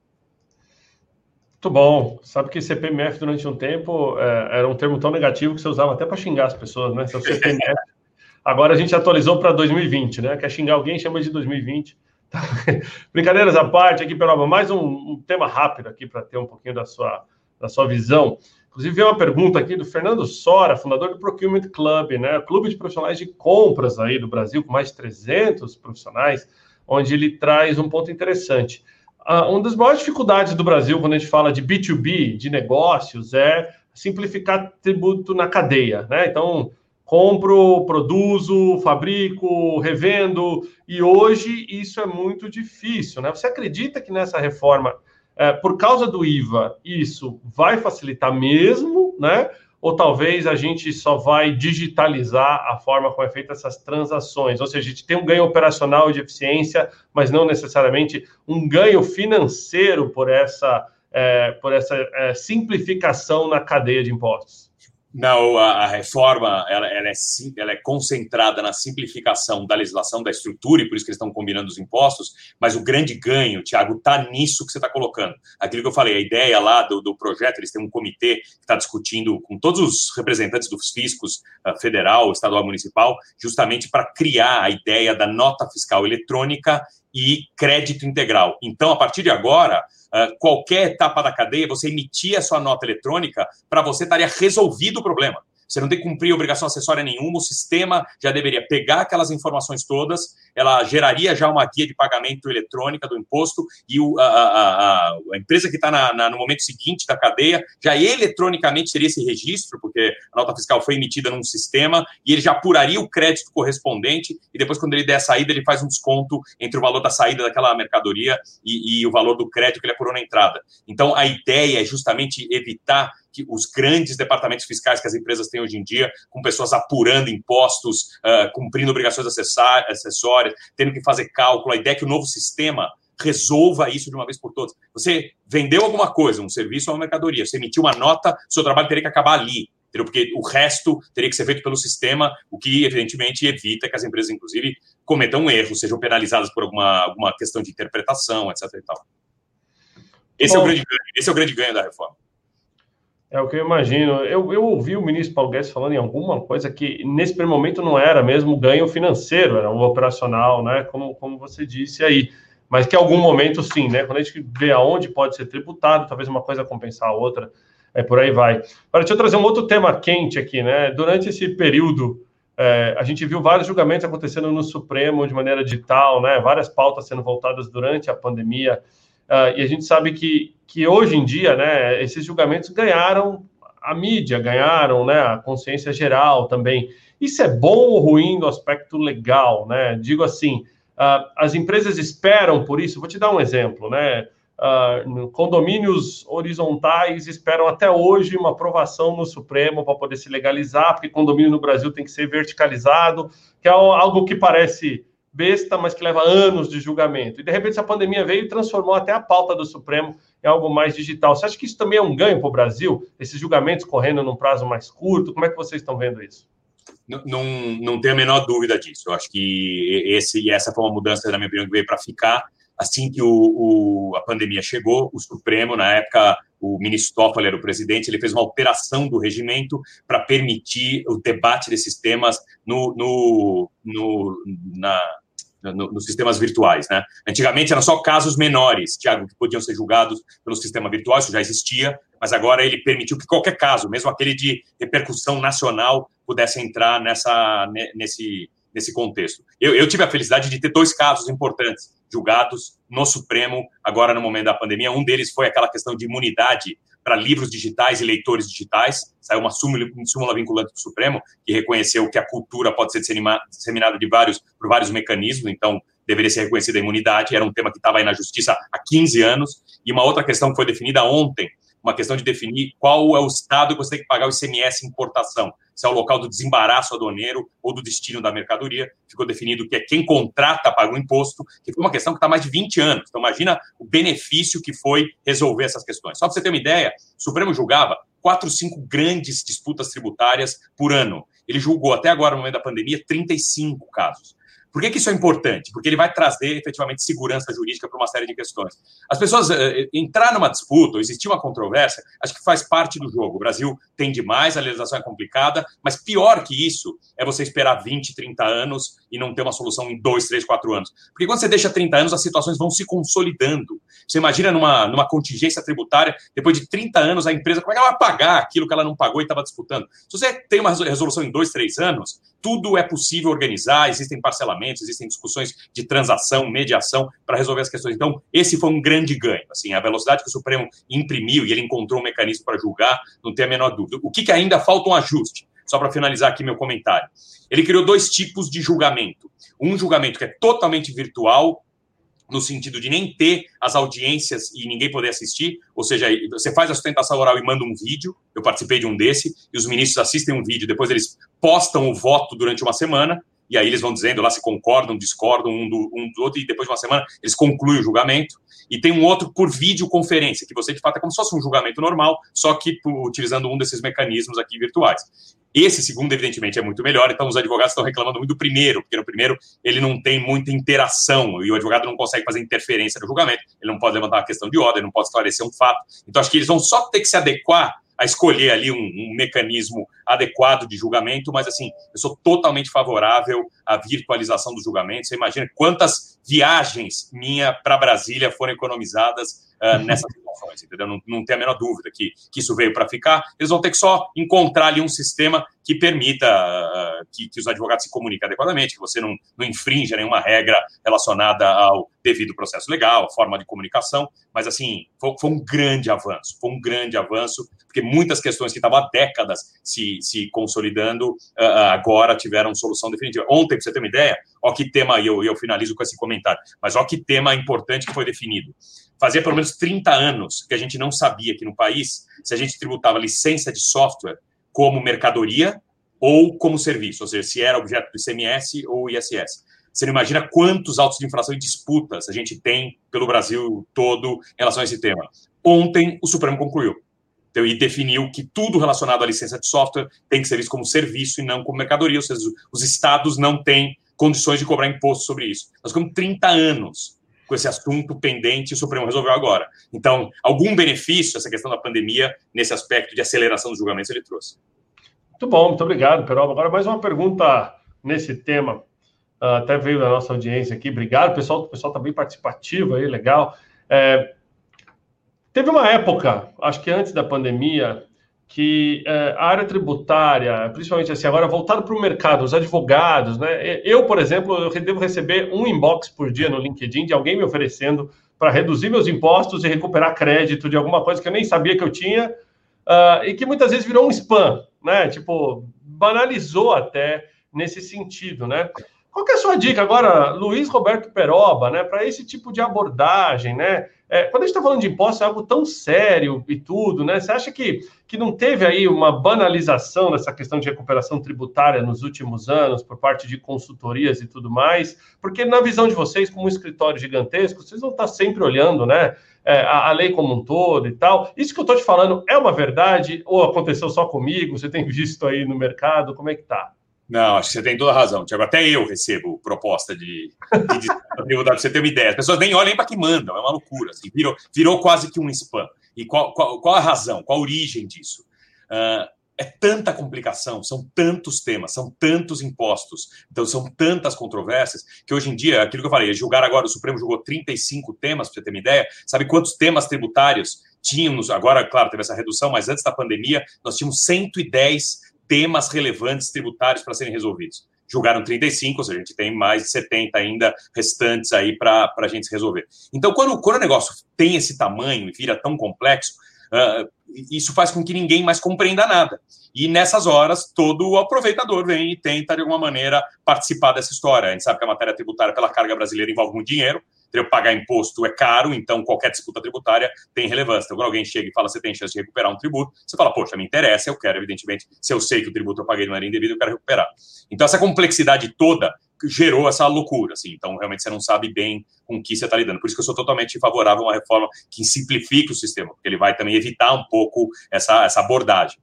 Speaker 1: Muito bom. Sabe que CPMF durante um tempo é, era um termo tão negativo que você usava até para xingar as pessoas, né? Seu CPMF. Agora a gente atualizou para 2020, né? Quer xingar alguém, chama de 2020. Brincadeiras à parte aqui, Peroba, mais um, um tema rápido aqui para ter um pouquinho da sua da sua visão. Inclusive, veio uma pergunta aqui do Fernando Sora, fundador do Procurement Club, né? Clube de profissionais de compras aí do Brasil, com mais de 300 profissionais, onde ele traz um ponto interessante. Uh, uma das maiores dificuldades do Brasil, quando a gente fala de B2B, de negócios, é simplificar tributo na cadeia, né? Então, compro, produzo, fabrico, revendo, e hoje isso é muito difícil, né? Você acredita que nessa reforma é, por causa do IVA, isso vai facilitar mesmo, né? Ou talvez a gente só vai digitalizar a forma como é feita essas transações. Ou seja, a gente tem um ganho operacional de eficiência, mas não necessariamente um ganho financeiro por essa, é, por essa é, simplificação na cadeia de impostos.
Speaker 2: Não, a, a reforma ela, ela, é, ela é concentrada na simplificação da legislação, da estrutura, e por isso que eles estão combinando os impostos, mas o grande ganho, Tiago, está nisso que você está colocando. Aquilo que eu falei, a ideia lá do, do projeto, eles têm um comitê que está discutindo com todos os representantes dos fiscos uh, federal, estadual, municipal, justamente para criar a ideia da nota fiscal eletrônica e crédito integral. Então, a partir de agora, uh, qualquer etapa da cadeia, você emitia a sua nota eletrônica, para você estaria resolvido o problema. Você não tem que cumprir obrigação acessória nenhuma, o sistema já deveria pegar aquelas informações todas, ela geraria já uma guia de pagamento eletrônica do imposto e o, a, a, a, empresa que está no momento seguinte da cadeia já eletronicamente teria esse registro, porque a nota fiscal foi emitida num sistema e ele já apuraria o crédito correspondente e depois, quando ele der a saída, ele faz um desconto entre o valor da saída daquela mercadoria e, e o valor do crédito que ele apurou na entrada. Então, a ideia é justamente evitar que os grandes departamentos fiscais que as empresas têm hoje em dia, com pessoas apurando impostos, uh, cumprindo obrigações acessórias, tendo que fazer cálculo. A ideia é que o novo sistema resolva isso de uma vez por todas. Você vendeu alguma coisa, um serviço ou uma mercadoria, você emitiu uma nota, seu trabalho teria que acabar ali. Entendeu? Porque o resto teria que ser feito pelo sistema, o que, evidentemente, evita que as empresas, inclusive, cometam erros, sejam penalizadas por alguma, alguma questão de interpretação, etc. E tal. Esse, é o grande esse é o grande ganho da reforma.
Speaker 1: É o que eu imagino. Eu, eu ouvi o ministro Paulo Guedes falando em alguma coisa que, nesse primeiro momento, não era mesmo ganho financeiro, era um operacional, né? Como, como você disse aí. Mas que em algum momento, sim, né? Quando a gente vê aonde pode ser tributado, talvez uma coisa compensar a outra, é por aí vai. Agora, deixa eu trazer um outro tema quente aqui, né? Durante esse período, é, a gente viu vários julgamentos acontecendo no Supremo de maneira digital, né? Várias pautas sendo voltadas durante a pandemia. Uh, e a gente sabe que, que hoje em dia, né, esses julgamentos ganharam a mídia, ganharam né, a consciência geral também. Isso é bom ou ruim do aspecto legal? Né? Digo assim, uh, as empresas esperam por isso. Vou te dar um exemplo, né? Uh, condomínios horizontais esperam até hoje uma aprovação no Supremo para poder se legalizar, porque condomínio no Brasil tem que ser verticalizado, que é algo que parece besta, mas que leva anos de julgamento. E de repente essa pandemia veio e transformou até a pauta do Supremo em algo mais digital. Você acha que isso também é um ganho para o Brasil? Esses julgamentos correndo num prazo mais curto? Como é que vocês estão vendo isso?
Speaker 2: Não, não, não tenho a menor dúvida disso. Eu acho que esse, essa foi uma mudança, na minha opinião, que veio para ficar. Assim que o, o, a pandemia chegou, o Supremo, na época, o ministro Toffoli era o presidente, ele fez uma alteração do regimento para permitir o debate desses temas no, no, no na, no, nos sistemas virtuais. Né? Antigamente eram só casos menores, Tiago, que podiam ser julgados pelo sistema virtual, isso já existia, mas agora ele permitiu que qualquer caso, mesmo aquele de repercussão nacional, pudesse entrar nessa, nesse, nesse contexto. eu, eu tive a felicidade de ter dois casos importantes julgados no Supremo agora no momento da pandemia. Um deles foi aquela questão de imunidade para livros digitais e leitores digitais. Saiu uma súmula, súmula vinculante do Supremo que reconheceu que a cultura pode ser disseminada de vários, por vários mecanismos, então deveria ser reconhecida a imunidade. Era um tema que estava aí na justiça há 15 anos. E uma outra questão que foi definida ontem, uma questão de definir qual é o estado que você tem que pagar o ICMS importação. Se é o local do desembaraço aduaneiro ou do destino da mercadoria. Ficou definido que é quem contrata paga o imposto, que foi uma questão que está mais de 20 anos. Então, imagina o benefício que foi resolver essas questões. Só para você ter uma ideia, o Supremo julgava quatro, cinco grandes disputas tributárias por ano. Ele julgou até agora, no momento da pandemia, 35 casos. Por que, que, isso é importante? Porque ele vai trazer efetivamente segurança jurídica para uma série de questões. As pessoas uh, entrar numa disputa ou existir uma controvérsia, acho que faz parte do jogo. O Brasil tem demais, a legislação é complicada, mas pior que isso é você esperar 20, 30 anos e não ter uma solução em 2, 3, 4 anos. Porque quando você deixa 30 anos, as situações vão se consolidando. Você imagina numa, numa contingência tributária, depois de 30 anos, a empresa, como é que ela vai pagar aquilo que ela não pagou e estava disputando? Se você tem uma resolução em 2, 3 anos, tudo é possível organizar, existem parcelamentos, existem discussões de transação, mediação para resolver as questões. Então, esse foi um grande ganho. Assim, a velocidade que o Supremo imprimiu e ele encontrou um mecanismo para julgar, não tem a menor dúvida. O que, que ainda falta um ajuste? Só para finalizar aqui meu comentário. Ele criou dois tipos de julgamento. Um julgamento que é totalmente virtual, no sentido de nem ter as audiências e ninguém poder assistir, ou seja, você faz a sustentação oral e manda um vídeo, eu participei de um desse, e os ministros assistem um vídeo, depois eles postam o voto durante uma semana, e aí eles vão dizendo lá se concordam, discordam um do, um do outro, e depois de uma semana eles concluem o julgamento. E tem um outro por videoconferência, que você de fato é como se fosse um julgamento normal, só que utilizando um desses mecanismos aqui virtuais. Esse segundo, evidentemente, é muito melhor, então os advogados estão reclamando muito do primeiro, porque no primeiro ele não tem muita interação e o advogado não consegue fazer interferência no julgamento, ele não pode levantar uma questão de ordem, não pode esclarecer um fato. Então, acho que eles vão só ter que se adequar a escolher ali um, um, mecanismo adequado de julgamento, mas assim, eu sou totalmente favorável à virtualização do julgamento. Você imagina quantas viagens minha para Brasília foram economizadas uh, nessas situações, entendeu? Não, não tem a menor dúvida que, que isso veio para ficar. Eles vão ter que só encontrar ali um sistema que permita uh, que, que, os advogados se comuniquem adequadamente, que você não, não infrinja nenhuma regra relacionada ao devido processo legal, a forma de comunicação, mas assim, foi, foi, um grande avanço, foi um grande avanço, porque muitas questões que estavam há décadas se, se consolidando, uh, agora tiveram solução definitiva. Ontem, para você ter uma ideia, ó que tema, e eu, eu finalizo com esse comentário, mas ó que tema importante que foi definido fazia pelo menos 30 anos que a gente não sabia aqui no país se a gente tributava licença de software como mercadoria ou como serviço, ou seja, se era objeto do ICMS ou ISS. Você não imagina quantos autos de infração e disputas a gente tem pelo Brasil todo em relação a esse tema. Ontem, o Supremo concluiu então, e definiu que tudo relacionado à licença de software tem que ser visto como serviço e não como mercadoria, ou seja, os estados não têm condições de cobrar imposto sobre isso. Nós ficamos 30 anos com esse assunto pendente e o Supremo resolveu agora. Então, algum benefício essa questão da pandemia nesse aspecto de aceleração dos julgamentos ele trouxe.
Speaker 1: Muito bom, muito obrigado, Peroba. Agora mais uma pergunta nesse tema. Uh, até veio da nossa audiência aqui. Obrigado, pessoal. O pessoal está bem participativo aí, legal. É, teve uma época, acho que antes da pandemia, que é, a área tributária, principalmente assim, agora voltado para o mercado, os advogados, né? Eu, por exemplo, eu devo receber um inbox por dia no LinkedIn de alguém me oferecendo para reduzir meus impostos e recuperar crédito de alguma coisa que eu nem sabia que eu tinha uh, e que muitas vezes virou um spam, né? Tipo, banalizou até nesse sentido, né? Qual é a sua dica agora, Luiz Roberto Peroba, né, para esse tipo de abordagem, né? É, quando a gente está falando de impostos, é algo tão sério e tudo, né? Você acha que, que não teve aí uma banalização dessa questão de recuperação tributária nos últimos anos por parte de consultorias e tudo mais? Porque na visão de vocês, como um escritório gigantesco, vocês vão estar sempre olhando, né? É, a, a, lei como um todo e tal. Isso que eu estou te falando é uma verdade ou aconteceu só comigo? Você tem visto aí no mercado? Como é que tá?
Speaker 2: Não, acho que você tem toda a razão, Tiago. Até eu recebo proposta de, de, de para você ter uma ideia. As pessoas nem olham para que mandam, é uma loucura. Assim, virou, virou quase que um spam. E qual, qual, qual a razão, qual a origem disso? Uh, é tanta complicação, são tantos temas, são tantos impostos, então são tantas controvérsias, que hoje em dia, aquilo que eu falei, julgar agora, o Supremo julgou 35 temas, para você ter uma ideia, sabe quantos temas tributários tínhamos? Agora, claro, teve essa redução, mas antes da pandemia, nós tínhamos 110 temas relevantes tributários para serem resolvidos. julgaram 35, ou seja, a gente tem mais de 70 ainda restantes aí para a gente resolver. Então, quando, quando o negócio tem esse tamanho e vira tão complexo, uh, isso faz com que ninguém mais compreenda nada. E nessas horas, todo o aproveitador vem e tenta, de alguma maneira, participar dessa história. A gente sabe que a matéria tributária pela carga brasileira envolve muito dinheiro, pagar imposto é caro, então qualquer disputa tributária tem relevância. Então, quando alguém chega e fala você tem chance de recuperar um tributo, você fala, poxa, me interessa, eu quero, evidentemente, se eu sei que o tributo eu paguei de maneira indevida, eu quero recuperar. Então, essa complexidade toda gerou essa loucura, assim. Então, realmente, você não sabe bem com que você está lidando. Por isso que eu sou totalmente favorável a uma reforma que simplifique o sistema, porque ele vai também evitar um pouco essa, essa abordagem.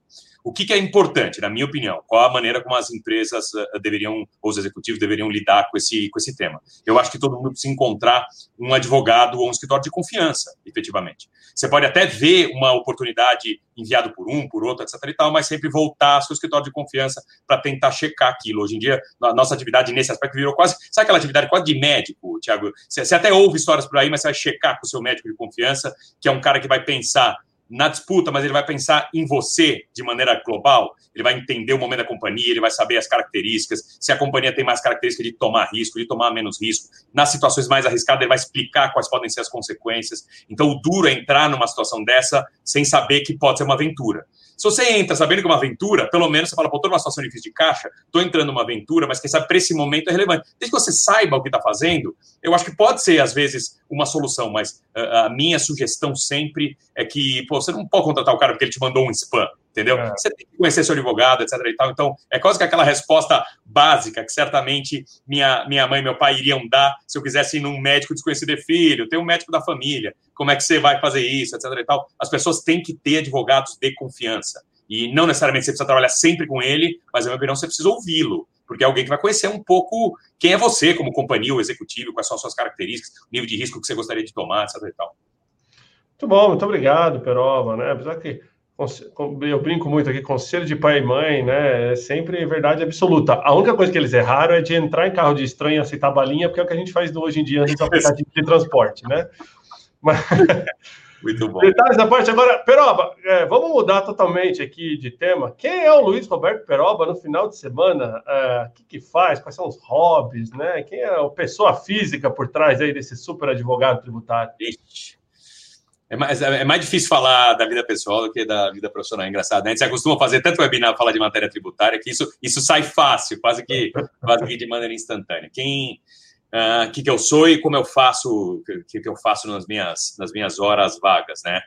Speaker 2: O que, que, é importante, na minha opinião? Qual a maneira como as empresas uh, deveriam, ou os executivos deveriam lidar com esse, com esse tema? Eu acho que todo mundo precisa encontrar um advogado ou um escritório de confiança, efetivamente. Você pode até ver uma oportunidade enviado por um, por outro, etc. e tal, mas sempre voltar ao seu escritório de confiança para tentar checar aquilo. Hoje em dia, a nossa atividade nesse aspecto virou quase. Sabe aquela atividade quase de médico, Tiago? Você, você até ouve histórias por aí, mas você vai checar com o seu médico de confiança, que é um cara que vai pensar na disputa, mas ele vai pensar em você de maneira global, ele vai entender o momento da companhia, ele vai saber as características, se a companhia tem mais características de tomar risco, de tomar menos risco. Nas situações mais arriscadas, ele vai explicar quais podem ser as consequências. Então, o duro é entrar numa situação dessa sem saber que pode ser uma aventura. Se você entra sabendo que é uma aventura, pelo menos você fala, pô, estou numa situação difícil de caixa, estou entrando numa aventura, mas quem sabe para esse momento é relevante. Desde que você saiba o que está fazendo, eu acho que pode ser, às vezes, uma solução, mas uh, a minha sugestão sempre é que, pô, você não pode contratar o cara porque ele te mandou um spam entendeu? É. Você tem que conhecer seu advogado, etc. E tal. Então, é quase que aquela resposta básica que certamente minha, minha mãe e meu pai iriam dar se eu quisesse ir num médico desconhecido de filho, tem um médico da família, como é que você vai fazer isso, etc. E tal. As pessoas têm que ter advogados de confiança. E não necessariamente você precisa trabalhar sempre com ele, mas, na minha opinião, você precisa ouvi-lo porque é alguém que vai conhecer um pouco quem é você como companhia ou executivo, quais são as suas características, o nível de risco que você gostaria de tomar, etc. E tal.
Speaker 1: Muito bom, muito obrigado, Peroba, né? Apesar que eu brinco muito aqui, conselho de pai e mãe, né? É sempre verdade absoluta. A única coisa que eles erraram é de entrar em carro de estranho e aceitar balinha, porque é o que a gente faz hoje em dia nos aplicativos de transporte, né? Mas... Muito bom. Detalhes da parte. Agora, Peroba, é, vamos mudar totalmente aqui de tema. Quem é o Luiz Roberto Peroba no final de semana? É, o que, que faz? Quais são os hobbies, né? Quem é a pessoa física por trás aí desse super advogado tributário? Ixi.
Speaker 2: É mais, é mais difícil falar da vida pessoal do que da vida profissional. É engraçado. Né? A gente se acostuma fazer tanto webinar falar de matéria tributária que isso, isso sai fácil, quase que, quase que de maneira instantânea. Quem, o uh, ah, que, que eu sou e como eu faço, o que, que eu faço nas minhas, nas minhas horas vagas, né?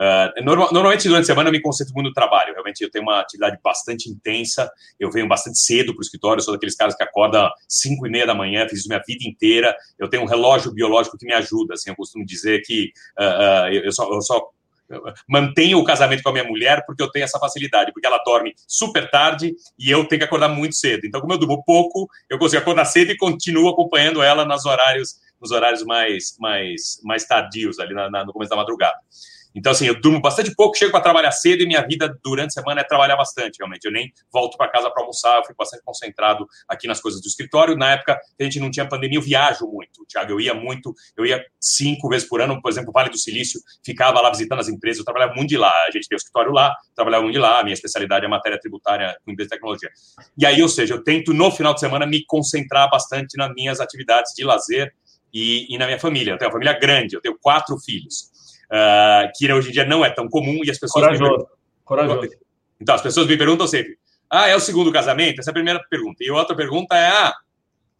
Speaker 2: Uh, normal, normalmente durante a semana eu me concentro muito no trabalho. Realmente eu tenho uma atividade bastante intensa. Eu venho bastante cedo para o escritório. Sou daqueles caras que acordam 5 e meia da manhã. Fiz isso minha vida inteira. Eu tenho um relógio biológico que me ajuda. Assim, eu costumo dizer que uh, uh, eu, só, eu só mantenho o casamento com a minha mulher porque eu tenho essa facilidade, porque ela dorme super tarde e eu tenho que acordar muito cedo. Então, como eu durmo pouco, eu consigo acordar cedo e continuo acompanhando ela nos horários, nos horários mais, mais, mais tardios, ali na, na, no começo da madrugada. Então, assim, eu durmo bastante pouco, chego para trabalhar cedo e minha vida durante a semana é trabalhar bastante, realmente. Eu nem volto para casa para almoçar, eu fico bastante concentrado aqui nas coisas do escritório. Na época a gente não tinha pandemia, eu viajo muito, Tiago. Eu ia muito, eu ia cinco vezes por ano, por exemplo, Vale do Silício, ficava lá visitando as empresas, eu trabalhava muito de lá. A gente tem o escritório lá, trabalhava muito de lá. A minha especialidade é matéria tributária com empresa de tecnologia. E aí, ou seja, eu tento no final de semana me concentrar bastante nas minhas atividades de lazer e, e na minha família. Eu tenho uma família grande, eu tenho quatro filhos uh, que hoje em dia não é tão comum e as pessoas.
Speaker 1: Corajoso. Corajoso.
Speaker 2: Então, as pessoas me perguntam sempre: ah, é o segundo casamento? Essa é a primeira pergunta. E a outra pergunta é: ah,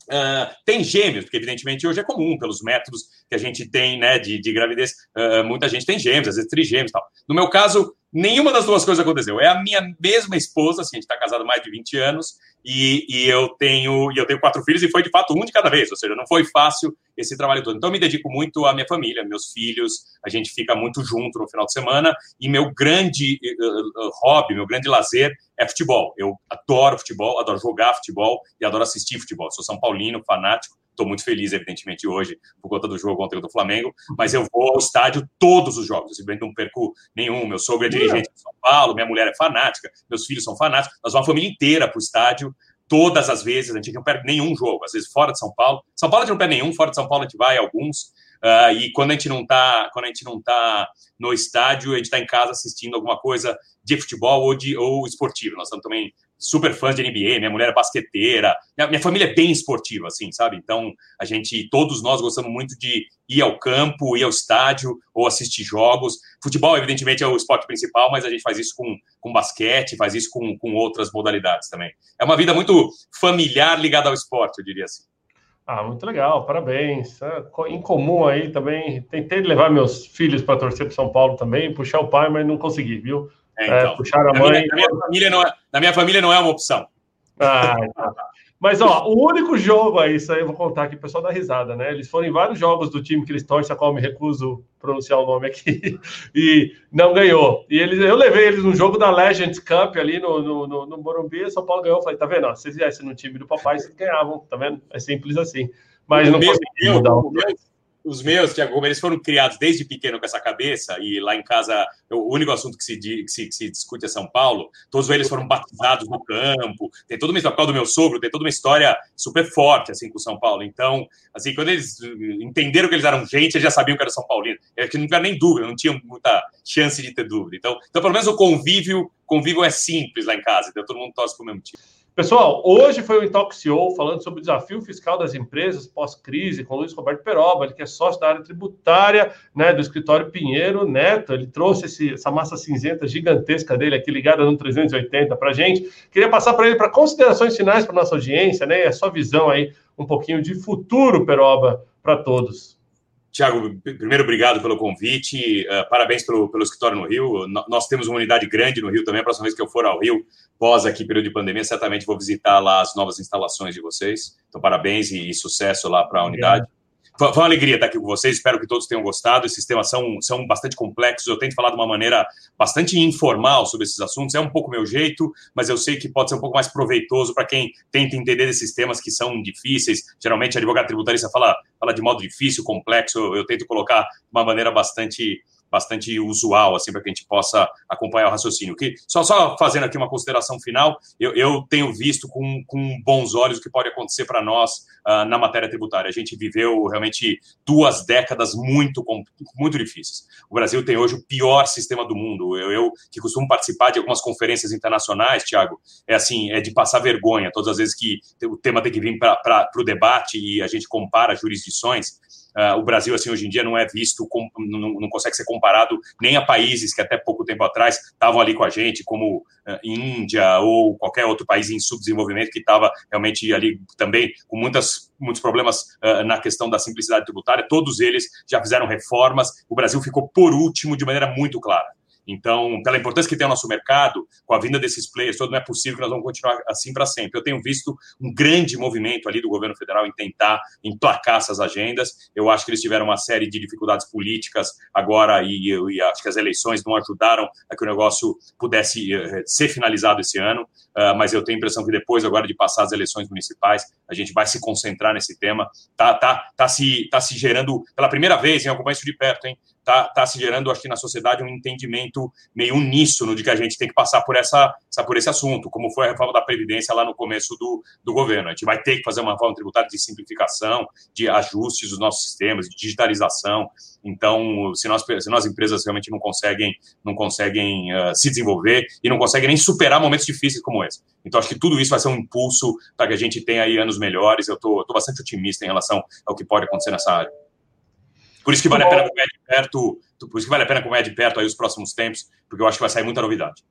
Speaker 2: Uh, tem gêmeos, porque evidentemente hoje é comum, pelos métodos que a gente tem né, de, de gravidez, uh, muita gente tem gêmeos, às vezes trigêmeos e tal. No meu caso, nenhuma das duas coisas aconteceu. É a minha mesma esposa, assim, a gente está casado há mais de 20 anos, e, e, eu tenho e eu tenho quatro filhos, e foi de fato um de cada vez, ou seja, não foi fácil esse trabalho todo. Então, eu me dedico muito à minha família, meus filhos, a gente fica muito junto no final de semana, e meu grande uh, hobby, meu grande lazer é futebol. Eu adoro futebol, adoro jogar futebol e adoro assistir futebol. Sou São Paulino, fanático. Estou muito feliz, evidentemente, hoje, por conta do jogo contra o Flamengo, mas eu vou ao estádio todos os jogos. Eu simplesmente não perco nenhum. Meu sogro é dirigente de São Paulo, minha mulher é fanática, meus filhos são fanáticos. Nós vamos a família inteira para o estádio, todas as vezes. A gente não perde nenhum jogo, às vezes fora de São Paulo. São Paulo a gente não perde nenhum, fora de São Paulo a gente vai alguns. Uh, e quando a gente não está quando a gente não tá no estádio, a gente está em casa assistindo alguma coisa de futebol ou de ou esportivo. Nós estamos também super fãs de NBA, minha mulher é basqueteira, minha, minha, família é bem esportiva, assim, sabe? Então, a gente, todos nós gostamos muito de ir ao campo, ir ao estádio ou assistir jogos. Futebol, evidentemente, é o esporte principal, mas a gente faz isso com, com basquete, faz isso com, com outras modalidades também. É uma vida muito familiar ligada ao esporte, eu diria assim.
Speaker 1: Ah, muito legal, parabéns. É, em comum aí também. Tentei levar meus filhos para torcer para São Paulo também, puxar o pai, mas não consegui, viu?
Speaker 2: É, então. é, puxar a mãe. Na minha, na minha, família não é, na minha família não é uma opção.
Speaker 1: Ah, então. Mas, ó, o único jogo isso aí eu vou contar aqui, o pessoal dá risada, né? Eles foram em vários jogos do time que eles torcem, a qual eu me recuso pronunciar o nome aqui, e não ganhou. E eles, eu levei eles no jogo da Legends Cup ali no, no, no, no Morumbi, São Paulo ganhou. Eu falei, tá vendo? Ó, se vocês viessem no time do papai, vocês ganhavam, tá vendo? É simples assim. Mas não consegui mudar o
Speaker 2: os meus, Tiago, eles foram criados desde pequeno com essa cabeça, e lá em casa, o único assunto que se, que se, que se discute é São Paulo. Todos eles foram batizados no campo, tem toda uma história, do meu sogro, tem toda uma história super forte, assim, com São Paulo. Então, assim, quando eles entenderam que eles eram gente, eles já sabiam que era São Paulino. É que não tinha nem dúvida, não tinha muita chance de ter dúvida. Então, então pelo menos o convívio, convívio é simples lá em casa, então todo mundo torce pro mesmo time.
Speaker 1: Pessoal, hoje foi o Intoxio falando sobre o desafio fiscal das empresas pós-crise com o Luiz Roberto Peroba, ele que é sócio da área tributária né, do escritório Pinheiro Neto. Ele trouxe esse, essa massa cinzenta gigantesca dele aqui ligada no 380 para a gente. Queria passar para ele para considerações finais para nossa audiência, né? E a sua visão aí, um pouquinho de futuro, Peroba, para todos.
Speaker 2: Tiago, primeiro, obrigado pelo convite. Uh, parabéns pelo, pelo escritório no Rio. N nós temos uma unidade grande no Rio também. A próxima vez que eu for ao Rio, pós aqui período de pandemia, certamente vou visitar lá as novas instalações de vocês. Então, parabéns e, e sucesso lá para a unidade. Obrigado. Foi uma alegria estar aqui com vocês, espero que todos tenham gostado. Esses temas são, são bastante complexos, eu tento falar de uma maneira bastante informal sobre esses assuntos. É um pouco meu jeito, mas eu sei que pode ser um pouco mais proveitoso para quem tenta entender esses temas que são difíceis. Geralmente, advogado tributarista fala, fala de modo difícil, complexo. Eu, eu tento colocar de uma maneira bastante bastante usual, assim, para que a gente possa acompanhar o raciocínio. Que, só, só fazendo aqui uma consideração final, eu, eu tenho visto com, com bons olhos o que pode acontecer para nós uh, na matéria tributária. A gente viveu realmente duas décadas muito, muito difíceis. O Brasil tem hoje o pior sistema do mundo. Eu, eu que costumo participar de algumas conferências internacionais, Tiago, é assim, é de passar vergonha todas as vezes que o tema tem que vir para o debate e a gente compara jurisdições. Uh, o Brasil, assim, hoje em dia não é visto, com, não, não, consegue ser comparado nem a países que até pouco tempo atrás estavam ali com a gente, como uh, Índia ou qualquer outro país em subdesenvolvimento que estava realmente ali também com muitas, muitos problemas uh, na questão da simplicidade tributária. Todos eles já fizeram reformas. O Brasil ficou por último de maneira muito clara. Então, pela importância que tem o nosso mercado, com a vinda desses players, todo não é possível que nós vamos continuar assim para sempre. Eu tenho visto um grande movimento ali do governo federal em tentar emplacar essas agendas. Eu acho que eles tiveram uma série de dificuldades políticas agora e, e acho que as eleições não ajudaram a que o negócio pudesse uh, ser finalizado esse ano. Uh, mas eu tenho a impressão que depois, agora de passar as eleições municipais, a gente vai se concentrar nesse tema. Tá, tá, tá se, tá se gerando pela primeira vez, em acompanho isso de perto, hein? Tá, tá se gerando, acho que na sociedade, um entendimento meio uníssono de que a gente tem que passar por, essa, por esse assunto, como foi a reforma da Previdência lá no começo do, do governo. A gente vai ter que fazer uma reforma tributária de simplificação, de ajustes dos nossos sistemas, de digitalização. Então, se nós, se nós empresas realmente não conseguem, não conseguem uh, se desenvolver e não conseguem nem superar momentos difíceis como esse. Então, acho que tudo isso vai ser um impulso para que a gente tenha aí anos melhores. Eu estou bastante otimista em relação ao que pode acontecer nessa área. Por isso que vale a pena acompanhar de perto, por isso que vale a pena acompanhar de perto aí os próximos tempos, porque eu acho que vai sair muita novidade.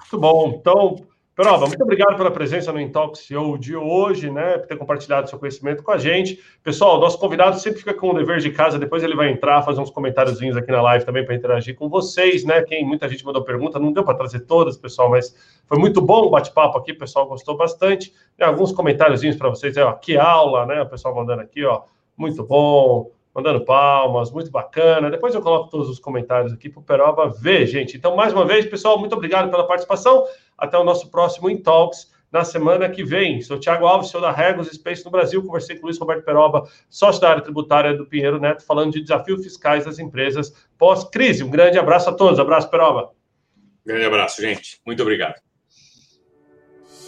Speaker 1: Muito bom. Então, Peroba, muito obrigado pela presença no Intox CEO de hoje, né? Por ter compartilhado seu conhecimento com a gente. Pessoal, nosso convidado sempre fica com o dever de casa, depois ele vai entrar, fazer uns comentáriozinhos aqui na live também para interagir com vocês, né? Quem muita gente mandou pergunta, não deu para trazer todas, pessoal, mas foi muito bom o bate-papo aqui, o pessoal gostou bastante. Tem alguns comentáriozinhos para vocês, ó, que aula, né? O pessoal mandando aqui, ó, muito bom mandando palmas, muito bacana. Depois eu coloco todos os comentários aqui para o Peroba ver, gente. Então, mais uma vez, pessoal, muito obrigado pela participação. Até o nosso próximo In Talks na semana que vem. Sou Thiago Alves, sou da Regos Space no Brasil. Conversei com Luiz Roberto Peroba, sócio da área tributária do Pinheiro Neto, falando de desafios fiscais das empresas pós-crise. Um grande abraço a todos. Abraço, Peroba.
Speaker 2: Grande abraço, gente. Muito obrigado.